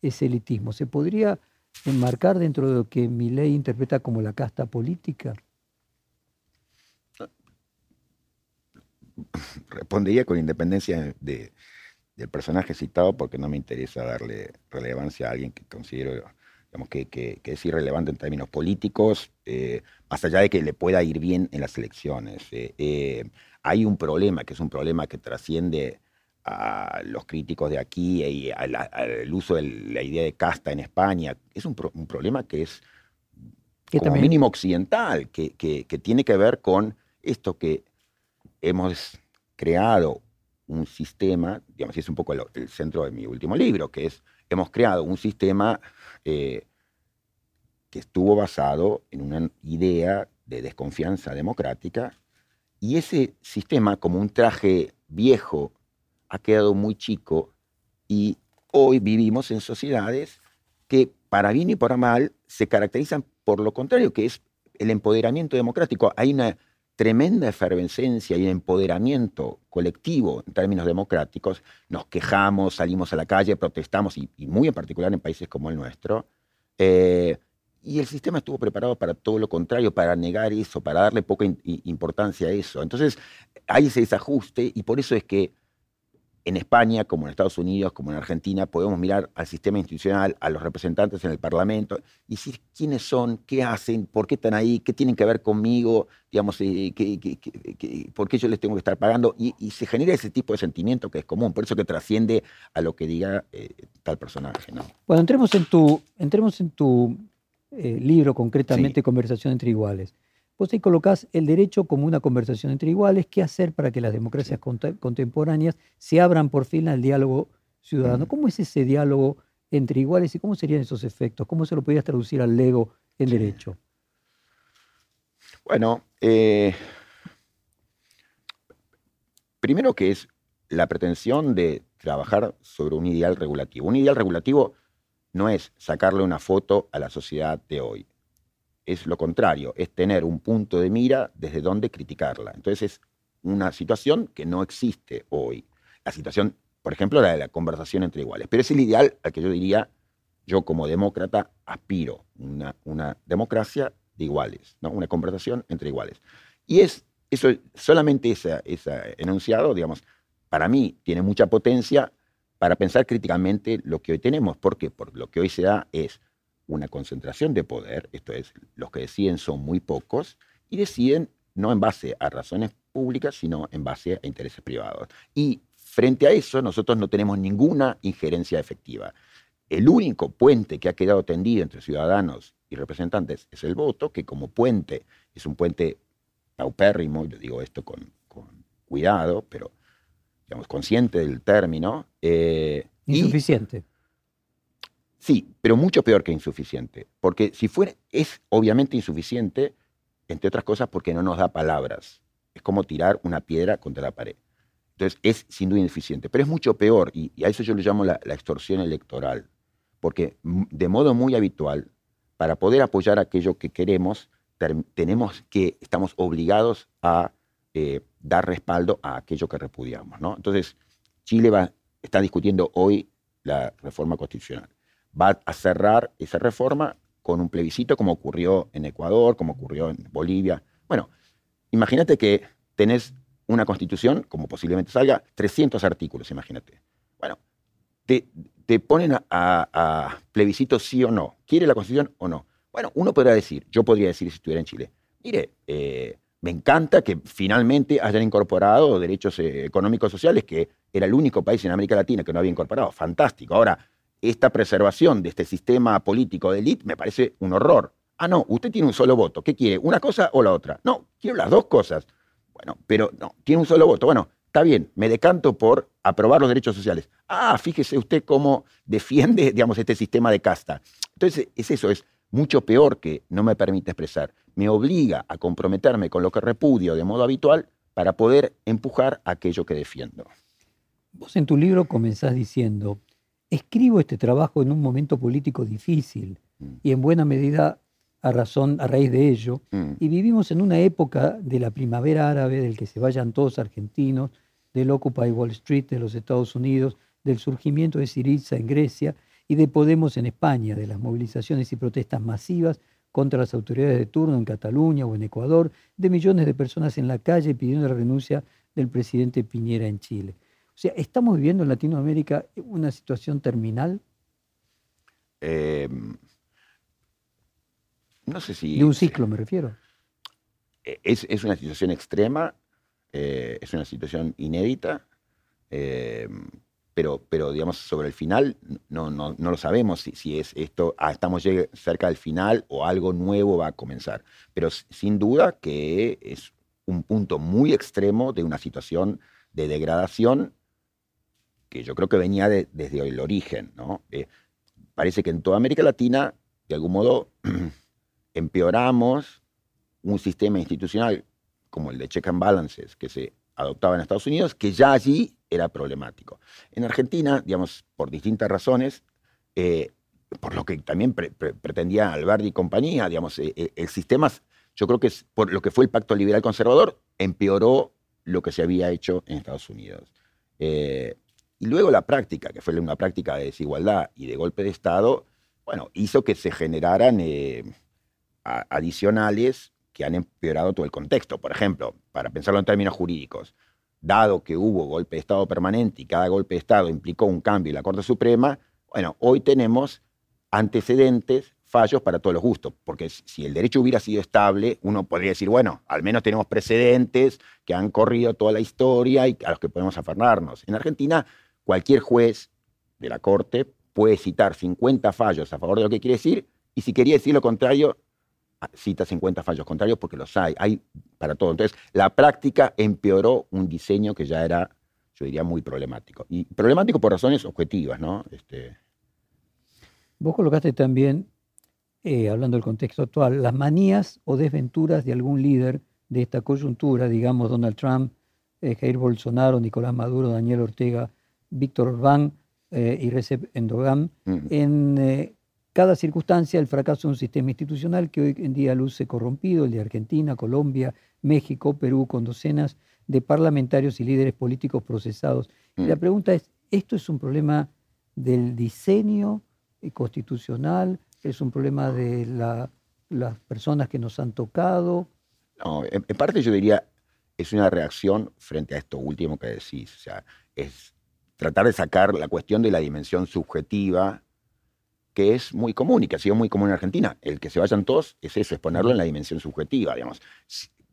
ese elitismo, ¿se podría enmarcar dentro de lo que mi ley interpreta como la casta política? Respondería con independencia de, del personaje citado porque no me interesa darle relevancia a alguien que considero digamos, que, es irrelevante en términos políticos, eh, más allá de que le pueda ir bien en las elecciones. Eh, eh, hay un problema, que es un problema que trasciende a los críticos de aquí y al uso de la idea de casta en España. Es un, problema que es como mínimo occidental, que, tiene que ver con esto que hemos creado un sistema, digamos, y es un poco el, centro de mi último libro, que es, hemos creado un sistema eh, que estuvo basado en una idea de desconfianza democrática y ese sistema, como un traje viejo, ha quedado muy chico y hoy vivimos en sociedades que, para bien y para mal, se caracterizan por lo contrario, que es el empoderamiento democrático. Hay una tremenda efervescencia y empoderamiento colectivo en términos democráticos. Nos quejamos, salimos a la calle, protestamos, y, muy en particular en países como el nuestro. Eh, y el sistema estuvo preparado para todo lo contrario, para negar eso, para darle poca importancia a eso. Entonces, hay ese desajuste y por eso es que en España, como en Estados Unidos, como en Argentina, podemos mirar al sistema institucional, a los representantes en el Parlamento, y decir quiénes son, qué hacen, por qué están ahí, qué tienen que ver conmigo, digamos, eh, por qué yo les tengo que estar pagando, y, se genera ese tipo de sentimiento que es común, por eso que trasciende a lo que diga eh, tal personaje. ¿no? Bueno, entremos en tu, entremos en tu eh, libro, concretamente Conversación entre Iguales. Vos ahí colocás el derecho como una conversación entre iguales, qué hacer para que las democracias contemporáneas se abran por fin al diálogo ciudadano. ¿Cómo es ese diálogo entre iguales y cómo serían esos efectos? ¿Cómo se lo podrías traducir al Lego en derecho? Bueno, eh, primero que es la pretensión de trabajar sobre un ideal regulativo. Un ideal regulativo no es sacarle una foto a la sociedad de hoy. Es lo contrario, es tener un punto de mira desde donde criticarla. Entonces es una situación que no existe hoy. La situación, por ejemplo, la de la conversación entre iguales. Pero es el ideal al que yo diría, yo como demócrata aspiro, una, una democracia de iguales, ¿no? una conversación entre iguales. Y es eso, solamente ese enunciado, digamos, para mí tiene mucha potencia para pensar críticamente lo que hoy tenemos. ¿Por? Porque lo que hoy se da es una concentración de poder, esto es, los que deciden son muy pocos, y deciden no en base a razones públicas, sino en base a intereses privados. Y frente a eso, nosotros no tenemos ninguna injerencia efectiva. El único puente que ha quedado tendido entre ciudadanos y representantes es el voto, que como puente es un puente paupérrimo, yo digo esto con cuidado, pero digamos, consciente del término. Eh, Insuficiente. Sí, pero mucho peor que insuficiente. Porque si fuera, es obviamente insuficiente, entre otras cosas, porque no nos da palabras. Es como tirar una piedra contra la pared. Entonces, es sin duda insuficiente. Pero es mucho peor, y, a eso yo le llamo la, extorsión electoral. Porque de modo muy habitual, para poder apoyar aquello que queremos, tenemos que, estamos obligados a eh, dar respaldo a aquello que repudiamos. ¿no? Entonces, Chile va, está discutiendo hoy la reforma constitucional va a cerrar esa reforma con un plebiscito como ocurrió en Ecuador, como ocurrió en Bolivia. Bueno, imagínate que tenés una constitución, como posiblemente salga, 300 artículos, imagínate. Bueno, te, ponen a, plebiscito sí o no. ¿Quiere la constitución o no? Bueno, uno podría decir, yo podría decir si estuviera en Chile, mire, eh, me encanta que finalmente hayan incorporado derechos eh, económicos sociales, que era el único país en América Latina que no había incorporado. Fantástico. Ahora, esta preservación de este sistema político de élite me parece un horror. Ah, no, usted tiene un solo voto. ¿Qué quiere? ¿Una cosa o la otra? No, quiero las dos cosas. Bueno, pero no, tiene un solo voto. Bueno, está bien, me decanto por aprobar los derechos sociales. Ah, fíjese usted cómo defiende, digamos, este sistema de casta. Entonces, es eso, es mucho peor que no me permite expresar. Me obliga a comprometerme con lo que repudio de modo habitual para poder empujar aquello que defiendo. Vos en tu libro comenzás diciendo, Escribo este trabajo en un momento político difícil mm. y en buena medida a, razón, a raíz de ello. Mm. Y vivimos en una época de la primavera árabe, del que se vayan todos argentinos, del Occupy Wall Street de los Estados Unidos, del surgimiento de Siriza en Grecia y de Podemos en España, de las movilizaciones y protestas masivas contra las autoridades de turno en Cataluña o en Ecuador, de millones de personas en la calle pidiendo la renuncia del presidente Piñera en Chile. O sea, ¿estamos viviendo en Latinoamérica una situación terminal? Em, no sé si... De un ciclo me refiero. E, es, una situación extrema, eh, es una situación inédita, em, pero, pero digamos sobre el final no, no, lo sabemos si, si es esto, ah, estamos cerca del final o algo nuevo va a comenzar. Pero sin duda que es un punto muy extremo de una situación de degradación que yo creo que venía desde el origen. ¿no? Eh, parece que en toda América Latina, de algún modo, empeoramos un sistema institucional como el de check and balances que se adoptaba en Estados Unidos, que ya allí era problemático. En Argentina, digamos, por distintas razones, eh, por lo que también pretendía Alberti y compañía, digamos, eh, el sistema, yo creo que por lo que fue el pacto liberal conservador, empeoró lo que se había hecho en Estados Unidos. Y luego la práctica, que fue una práctica de desigualdad y de golpe de Estado, bueno, hizo que se generaran eh, adicionales que han empeorado todo el contexto. Por ejemplo, para pensarlo en términos jurídicos, dado que hubo golpe de Estado permanente y cada golpe de Estado implicó un cambio en la Corte Suprema, bueno, hoy tenemos antecedentes, fallos para todos los gustos, porque si el derecho hubiera sido estable, uno podría decir, bueno, al menos tenemos precedentes que han corrido toda la historia y a los que podemos aferrarnos. En Argentina cualquier juez de la Corte puede citar 50 fallos a favor de lo que quiere decir y si quería decir lo contrario, cita 50 fallos contrarios porque los hay, hay para todo. Entonces, la práctica empeoró un diseño que ya era, yo diría, muy problemático. Y problemático por razones objetivas, ¿no? Este... Vos colocaste también, eh, hablando del contexto actual, las manías o desventuras de algún líder de esta coyuntura, digamos Donald Trump, eh, Jair Bolsonaro, Nicolás Maduro, Daniel Ortega, Víctor Orbán eh, y Recep Endogan, en eh, cada circunstancia el fracaso de un sistema institucional que hoy en día luce corrompido, el de Argentina, Colombia, México, Perú, con docenas de parlamentarios y líderes políticos procesados. Y la pregunta es, ¿esto es un problema del diseño eh, constitucional? ¿Es un problema de las personas que nos han tocado? No, en, en, parte yo diría, es una reacción frente a esto último que decís. O sea, es tratar de sacar la cuestión de la dimensión subjetiva, que es muy común y que ha sido muy común en Argentina. El que se vayan todos es eso, es ponerlo en la dimensión subjetiva, digamos.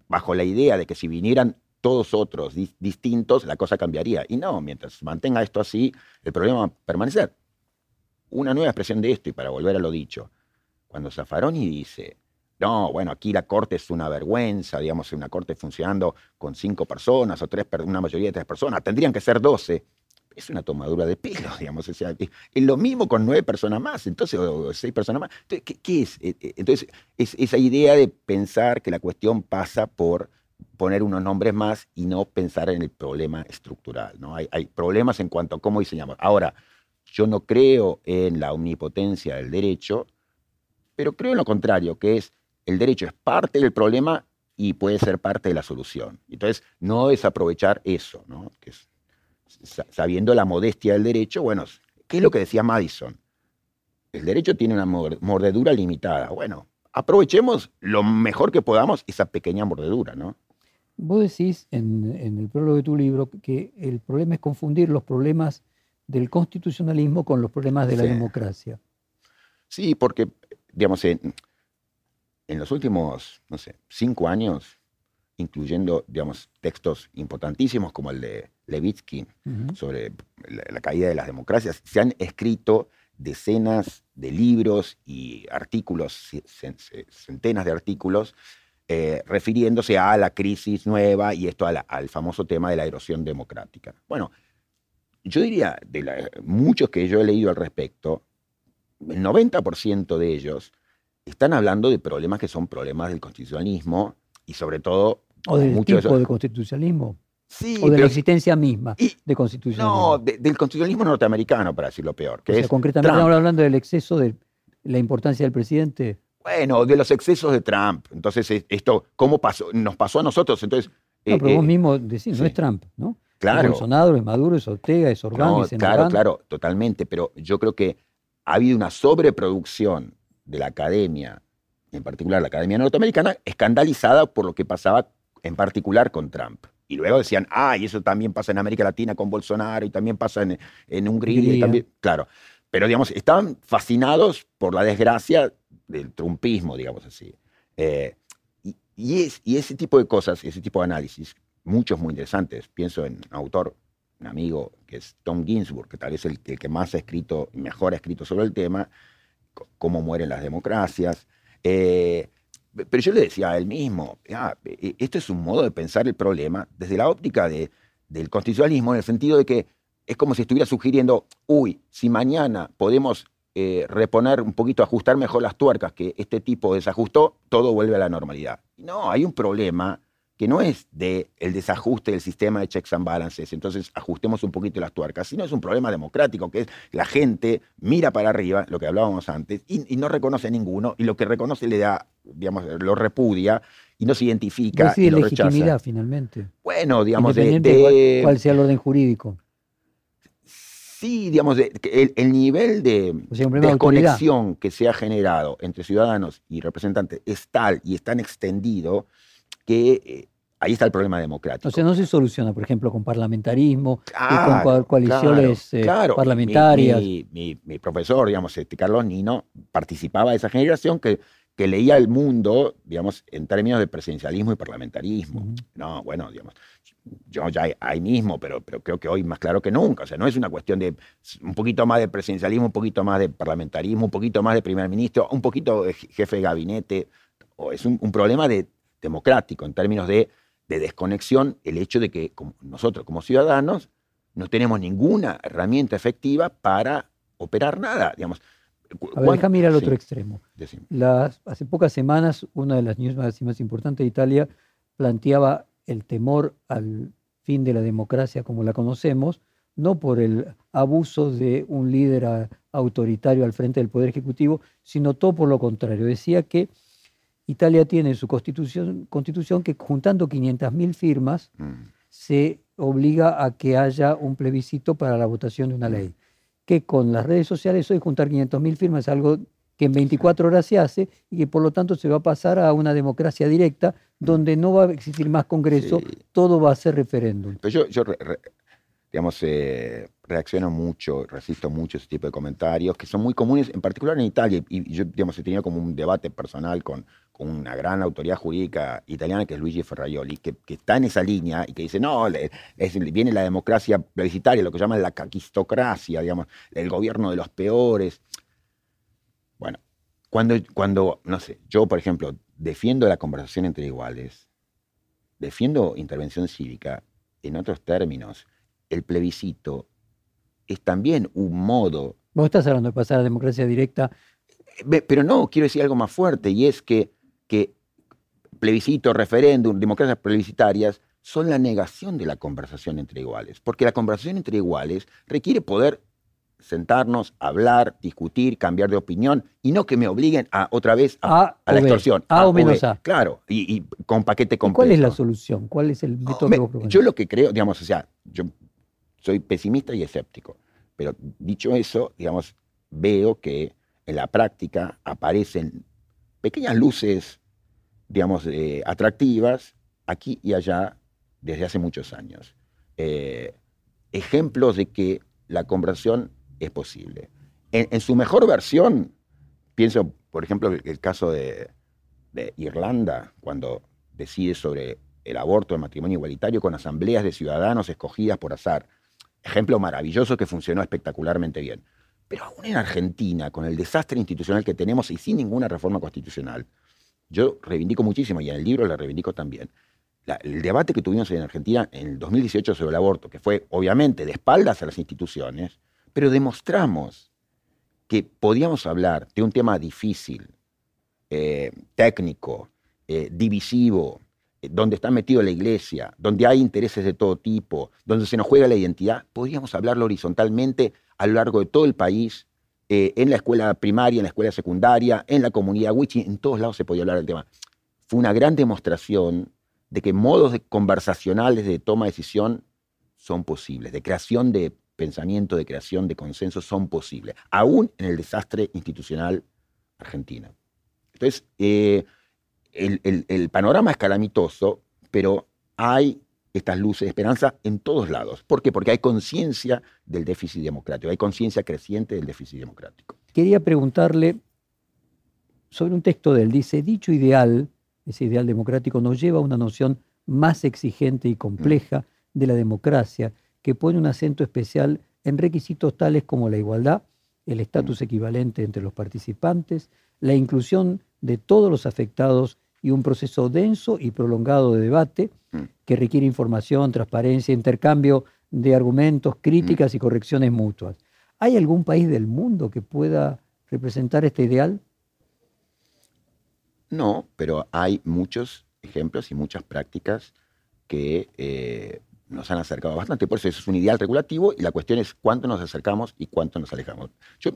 Bajo la idea de que si vinieran todos otros distintos, la cosa cambiaría. Y no, mientras mantenga esto así, el problema va a permanecer. Una nueva expresión de esto, y para volver a lo dicho, cuando Zaffaroni dice, no, bueno, aquí la corte es una vergüenza, digamos, una corte funcionando con cinco personas o tres, una mayoría de tres personas, tendrían que ser doce es una tomadura de pelo, digamos. Es, lo mismo con nueve personas más, entonces, o, seis personas más. ¿qué, es? Eh, eh, entonces, es esa idea de pensar que la cuestión pasa por poner unos nombres más y no pensar en el problema estructural. Hay, problemas en cuanto a cómo diseñamos. Ahora, yo no creo en la omnipotencia del derecho, pero creo en lo contrario, que es el derecho es parte del problema y puede ser parte de la solución. Entonces, no desaprovechar eso, ¿no? Sabiendo la modestia del derecho, bueno, ¿qué es lo que decía Madison? El derecho tiene una mordedura limitada. Bueno, aprovechemos lo mejor que podamos esa pequeña mordedura, ¿no? Vos decís en, el prólogo de tu libro que el problema es confundir los problemas del constitucionalismo con los problemas de la democracia. Sí, porque, digamos, en, los últimos, no sé, cinco años, incluyendo, digamos, textos importantísimos como el de Levitsky sobre la, caída de las democracias, se han escrito decenas de libros y artículos, centenas de artículos, eh, refiriéndose a la crisis nueva y esto al famoso tema de la erosión democrática. Bueno, yo diría, de muchos que yo he leído al respecto, el 90% de ellos están hablando de problemas que son problemas del constitucionalismo y sobre todo... O del tipo de constitucionalismo. Sí, o de la existencia misma de constitucionalismo. No, del constitucionalismo norteamericano, para decirlo peor. Que es concretamente estamos hablando del exceso de la importancia del presidente. Bueno, de los excesos de Trump. Entonces, esto, ¿cómo pasó? Nos pasó a nosotros. Entonces, no, pero vos eh, mismo decís, no es Trump, ¿no? Claro. Es Bolsonaro, es Maduro, es Ortega, es Orbán, no, Claro, claro, totalmente. Pero yo creo que ha habido una sobreproducción de la academia, en particular la academia norteamericana, escandalizada por lo que pasaba en particular con Trump. Y luego decían, ah, y eso también pasa en América Latina con Bolsonaro y también pasa en, en Hungría. Y también, claro. Pero, digamos, estaban fascinados por la desgracia del trumpismo, digamos así. Eh, y, es, y ese tipo de cosas, ese tipo de análisis, muchos muy interesantes. Pienso en un autor, un amigo, que es Tom Ginsburg, que tal vez es el, el que más ha escrito, mejor ha escrito sobre el tema, cómo mueren las democracias. Eh, pero yo le decía a él mismo, ah, e, esto es un modo de pensar el problema desde la óptica de, del constitucionalismo, en el sentido de que es como si estuviera sugiriendo, uy, si mañana podemos eh, reponer un poquito, ajustar mejor las tuercas que este tipo desajustó, todo vuelve a la normalidad. No, hay un problema que no es del el desajuste del sistema de checks and balances, entonces ajustemos un poquito las tuercas, sino es un problema democrático, que es la gente mira para arriba, lo que hablábamos antes, y, no reconoce a ninguno, y lo que reconoce le da, digamos, lo repudia, y no se identifica. y lo legitimidad finalmente. Bueno, digamos, de, cuál, sea el orden jurídico. Sí, digamos, el, nivel de desconexión que se ha generado entre ciudadanos y representantes es tal y es tan extendido que eh, ahí está el problema democrático. O sea, no se soluciona, por ejemplo, con parlamentarismo, con coaliciones eh, parlamentarias. Mi, profesor, digamos, este, Carlos Nino, participaba de esa generación que, que leía el mundo, digamos, en términos de presidencialismo y parlamentarismo. No, bueno, digamos, yo ya ahí mismo, pero, pero creo que hoy más claro que nunca. O sea, no es una cuestión de un poquito más de presidencialismo, un poquito más de parlamentarismo, un poquito más de primer ministro, un poquito de jefe de gabinete. O es un problema de democrático en términos de, desconexión el hecho de que nosotros como ciudadanos no tenemos ninguna herramienta efectiva para operar nada. Digamos. A ver, déjame ir al otro extremo. Las, hace pocas semanas, una de las news más, más importantes de Italia planteaba el temor al fin de la democracia como la conocemos, no por el abuso de un líder autoritario al frente del Poder Ejecutivo, sino todo por lo contrario. Decía que Italia tiene su constitución, constitución que juntando 500.000 firmas mm. se obliga a que haya un plebiscito para la votación de una mm. ley. Que con las redes sociales hoy juntar 500.000 firmas es algo que en 24 horas se hace y que por lo tanto se va a pasar a una democracia directa donde no va a existir más Congreso, todo va a ser referéndum. Pero yo, digamos, eh, reacciono mucho, resisto mucho ese tipo de comentarios que son muy comunes, en particular en Italia, y, yo, digamos, he tenido como un debate personal con, con una gran autoridad jurídica italiana que es Luigi Ferraioli, que, está en esa línea y que dice, no, viene la democracia plebiscitaria, lo que llaman la caquistocracia, digamos, el gobierno de los peores. Bueno, cuando, cuando, no sé, yo, por ejemplo, defiendo la conversación entre iguales, defiendo intervención cívica, en otros términos, el plebiscito es también un modo. Vos estás hablando de pasar a la democracia directa. Pero no, quiero decir algo más fuerte, y es que, que plebiscito, referéndum, democracias plebiscitarias son la negación de la conversación entre iguales. Porque la conversación entre iguales requiere poder sentarnos, hablar, discutir, cambiar de opinión y no que me obliguen a otra vez a, la extorsión. A, o menos A. Claro, y, con paquete completo. ¿Cuál es la solución? ¿Cuál es el método que Yo lo que creo, digamos, o sea, yo soy pesimista y escéptico, pero dicho eso, digamos, veo que en la práctica aparecen pequeñas luces, digamos, eh, atractivas aquí y allá desde hace muchos años. Eh, ejemplos de que la conversión es posible. En, su mejor versión, pienso, por ejemplo, el, caso de, Irlanda, cuando decide sobre el aborto, el matrimonio igualitario, con asambleas de ciudadanos escogidas por azar. Ejemplo maravilloso que funcionó espectacularmente bien. Pero aún en Argentina, con el desastre institucional que tenemos y sin ninguna reforma constitucional, yo reivindico muchísimo, y en el libro la reivindico también, el debate que tuvimos en Argentina en el 2018 sobre el aborto, que fue obviamente de espaldas a las instituciones, pero demostramos que podíamos hablar de un tema difícil, eh, técnico, eh, divisivo, donde está metido la iglesia, donde hay intereses de todo tipo, donde se nos juega la identidad, podríamos hablarlo horizontalmente a lo largo de todo el país, en la escuela primaria, en la escuela secundaria, en la comunidad wichi, en todos lados se podía hablar del tema. Fue una gran demostración de que modos conversacionales de toma de decisión son posibles, de creación de pensamiento, de creación de consenso son posibles, aún en el desastre institucional argentino. Entonces, eh, el, panorama es calamitoso, pero hay estas luces de esperanza en todos lados. ¿Por qué? Porque hay conciencia del déficit democrático, hay conciencia creciente del déficit democrático. Quería preguntarle sobre un texto de él. Dice, dicho ideal ese ideal democrático nos lleva a una noción más exigente y compleja de la democracia, que pone un acento especial en requisitos tales como la igualdad, el estatus equivalente entre los participantes, la inclusión de todos los afectados y un proceso denso y prolongado de debate que requiere información, transparencia, intercambio de argumentos, críticas y correcciones mutuas. ¿Hay algún país del mundo que pueda representar este ideal? No, pero hay muchos ejemplos y muchas prácticas que eh, nos han acercado bastante. Por eso eso es un ideal regulativo y la cuestión es cuánto nos acercamos y cuánto nos alejamos. Yo,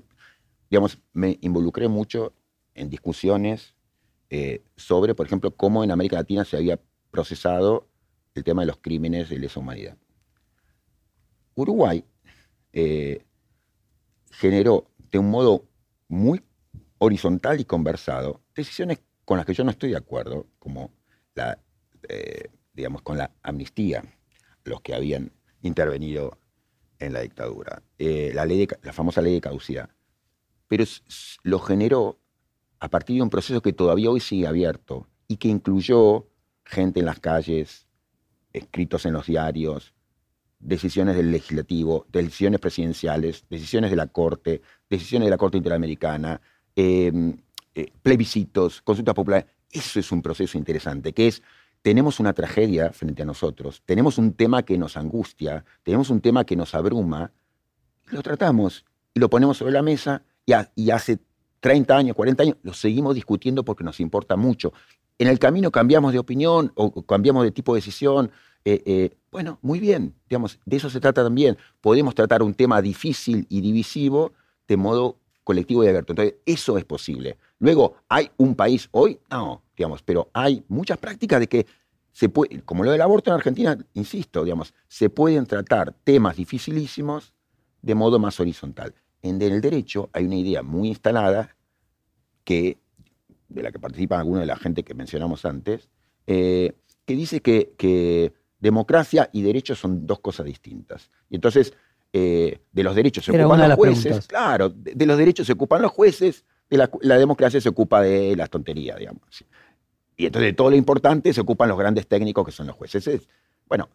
digamos, me involucré mucho en discusiones eh, sobre, por ejemplo, cómo en América Latina se había procesado el tema de los crímenes de lesa humanidad. Uruguay eh, generó de un modo muy horizontal y conversado decisiones con las que yo no estoy de acuerdo, como la, eh, digamos, con la amnistía, los que habían intervenido en la dictadura, la, ley la famosa ley de caducidad. Pero lo generó a partir de un proceso que todavía hoy sigue abierto y que incluyó gente en las calles, escritos en los diarios, decisiones del legislativo, decisiones presidenciales, decisiones de la Corte, decisiones de la Corte Interamericana, eh, eh, plebiscitos, consultas populares. Eso es un proceso interesante, que es, tenemos una tragedia frente a nosotros, tenemos un tema que nos angustia, tenemos un tema que nos abruma, lo tratamos y lo ponemos sobre la mesa y, hace 30 años, 40 años, lo seguimos discutiendo porque nos importa mucho. En el camino cambiamos de opinión o cambiamos de tipo de decisión. Eh, eh, bueno, muy bien, digamos, de eso se trata también. Podemos tratar un tema difícil y divisivo de modo colectivo y abierto. Entonces, eso es posible. Luego, ¿hay un país hoy? No, digamos, pero hay muchas prácticas de que se puede, como lo del aborto en Argentina, insisto, digamos, se pueden tratar temas dificilísimos de modo más horizontal. En el derecho hay una idea muy instalada que, de la que participan algunos de la gente que mencionamos antes, eh, que dice que, democracia y derecho son dos cosas distintas. Y entonces, eh, de los derechos se ocupan los jueces. Claro, de, los derechos se ocupan los jueces, de la, democracia se ocupa de las tonterías, digamos. Y entonces de todo lo importante se ocupan los grandes técnicos que son los jueces. bueno,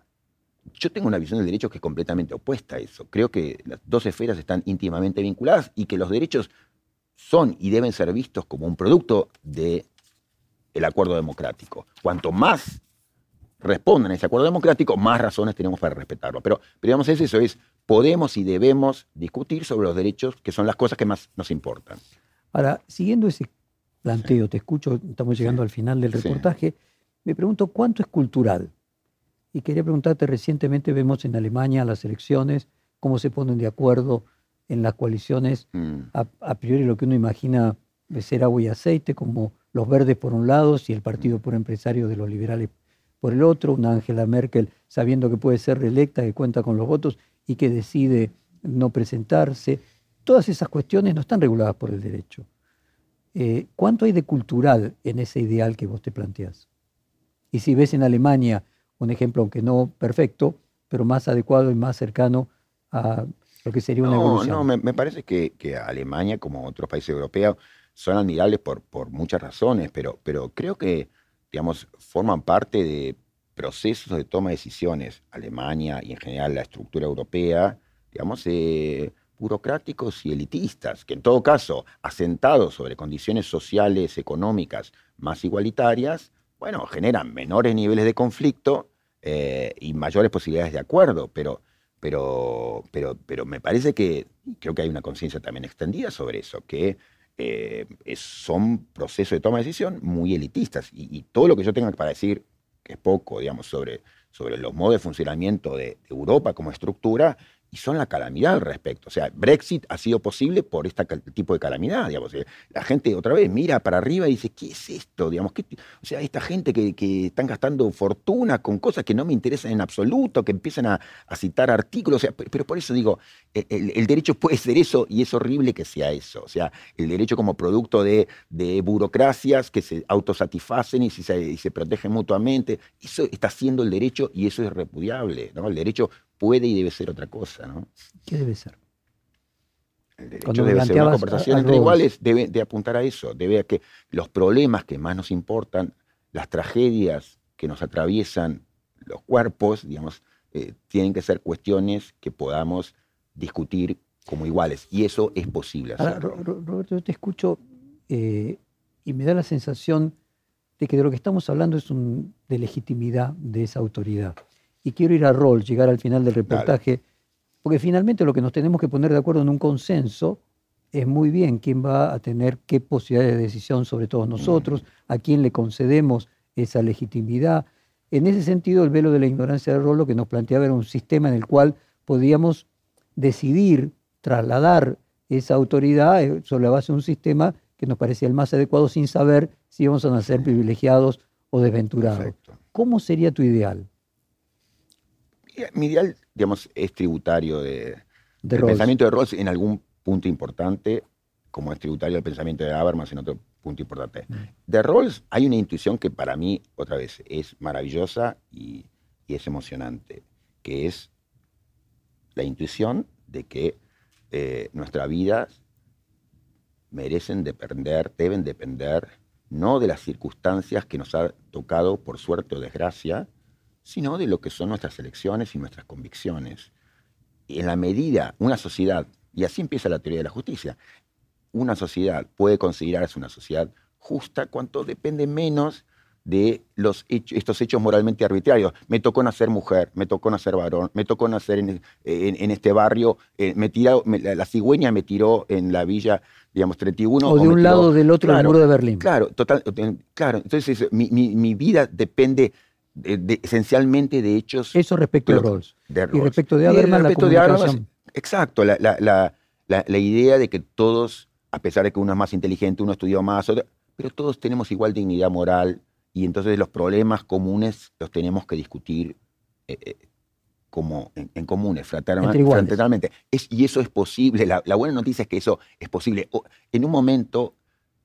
yo tengo una visión del derecho que es completamente opuesta a eso. Creo que las dos esferas están íntimamente vinculadas y que los derechos son y deben ser vistos como un producto del acuerdo democrático. Cuanto más respondan a ese acuerdo democrático, más razones tenemos para respetarlo. Pero, pero digamos, es eso, es podemos y debemos discutir sobre los derechos, que son las cosas que más nos importan. Ahora, siguiendo ese planteo, te escucho, estamos llegando al final del reportaje, me pregunto cuánto es cultural. Y quería preguntarte, recientemente vemos en Alemania las elecciones, cómo se ponen de acuerdo en las coaliciones, Mm. a, a priori lo que uno imagina de ser agua y aceite, como los verdes por un lado y el Partido por Empresario de los Liberales por el otro, una Angela Merkel sabiendo que puede ser reelecta, que cuenta con los votos y que decide no presentarse. Todas esas cuestiones no están reguladas por el derecho. Eh, ¿Cuánto hay de cultural en ese ideal que vos te planteás? Y si ves en Alemania un ejemplo, aunque no perfecto, pero más adecuado y más cercano a lo que sería una No, evolución. no, me, me parece que, que Alemania, como otros países europeos, son admirables por, por muchas razones, pero, pero creo que, digamos, forman parte de procesos de toma de decisiones. Alemania y en general la estructura europea, digamos, eh, burocráticos y elitistas, que en todo caso, asentados sobre condiciones sociales, económicas más igualitarias, bueno, generan menores niveles de conflicto eh, y mayores posibilidades de acuerdo, pero, pero, pero, pero me parece que creo que hay una conciencia también extendida sobre eso, que eh, son procesos de toma de decisión muy elitistas. Y, todo lo que yo tenga para decir, que es poco, digamos, sobre, sobre los modos de funcionamiento de Europa como estructura, y son la calamidad al respecto. O sea, Brexit ha sido posible por este tipo de calamidad, digamos. Eh, La gente otra vez mira para arriba y dice, ¿qué es esto? Digamos, ¿qué o sea, esta gente que, que están gastando fortuna con cosas que no me interesan en absoluto, que empiezan a, a citar artículos. O sea, pe- pero por eso digo, el, el- derecho puede ser eso y es horrible que sea eso. O sea, el derecho como producto de, de burocracias que se autosatisfacen y se, y se protegen mutuamente. Eso está haciendo el derecho y eso es repudiable. ¿no? El derecho puede y debe ser otra cosa. ¿no? ¿Qué debe ser? El derecho Cuando debe ser una conversación a- a entre iguales, debe de apuntar a eso, debe a que los problemas que más nos importan, las tragedias que nos atraviesan los cuerpos, digamos, eh, tienen que ser cuestiones que podamos discutir como iguales. Y eso es posible Ahora, hacerlo. Ro- Roberto, yo te escucho eh, y me da la sensación de que de lo que estamos hablando es un- de legitimidad de esa autoridad. Y quiero ir a rol, llegar al final del reportaje, porque finalmente lo que nos tenemos que poner de acuerdo en un consenso es muy bien quién va a tener qué posibilidades de decisión sobre todos nosotros, a quién le concedemos esa legitimidad. En ese sentido, el velo de la ignorancia de rol lo que nos planteaba era un sistema en el cual podíamos decidir trasladar esa autoridad eh, sobre la base de un sistema que nos parecía el más adecuado sin saber si íbamos a nacer privilegiados o desventurados. Perfecto. ¿Cómo sería tu ideal Mi ideal, digamos, es tributario de, de el Rawls? pensamiento de Rawls en algún punto importante, como es tributario del pensamiento de Habermas en otro punto importante. Mm. De Rawls hay una intuición que para mí, otra vez, es maravillosa y, y es emocionante, que es la intuición de que eh, nuestras vidas merecen depender, deben depender, no de las circunstancias que nos ha tocado por suerte o desgracia, sino de lo que son nuestras elecciones y nuestras convicciones. Y en la medida, una sociedad, y así empieza la teoría de la justicia, una sociedad puede considerarse una sociedad justa cuanto depende menos de los hechos- estos hechos moralmente arbitrarios. Me tocó nacer mujer, me tocó nacer varón, me tocó nacer en, en- en este barrio, eh, me tiró, me- la, la cigüeña me tiró en la villa, digamos, 31. o de un lado o del otro Claro, muro de Berlín. Claro, total, eh, claro. Entonces, mi, mi- mi vida depende de- de- esencialmente de hechos Eso respecto de Rawls. de Y respecto de Habermas, la respecto de Habermas, exacto, la, la- la- idea de que todos, a pesar de que uno es más inteligente, uno estudió más, otro- pero todos tenemos igual dignidad moral y entonces los problemas comunes los tenemos que discutir eh, eh, como en, en comunes, fraternalmente. Es- y eso es posible. La, la buena noticia es que eso es posible. O- en un momento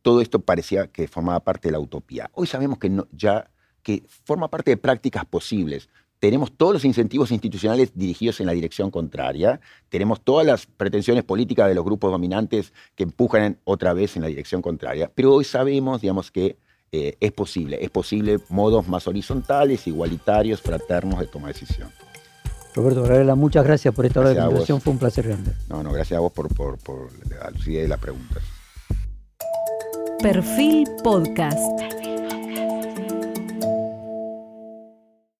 todo esto parecía que formaba parte de la utopía. Hoy sabemos que no, ya que forma parte de prácticas posibles. Tenemos todos los incentivos institucionales dirigidos en la dirección contraria, tenemos todas las pretensiones políticas de los grupos dominantes que empujan otra vez en la dirección contraria, pero hoy sabemos, digamos, que eh, es posible, es posible modos más horizontales, igualitarios, fraternos de toma de decisión. Roberto Varela, muchas gracias por esta hora de Gracias conversación, fue un placer grande. No, no, gracias a vos por, por, por la lucidez de las preguntas. Perfil Podcast.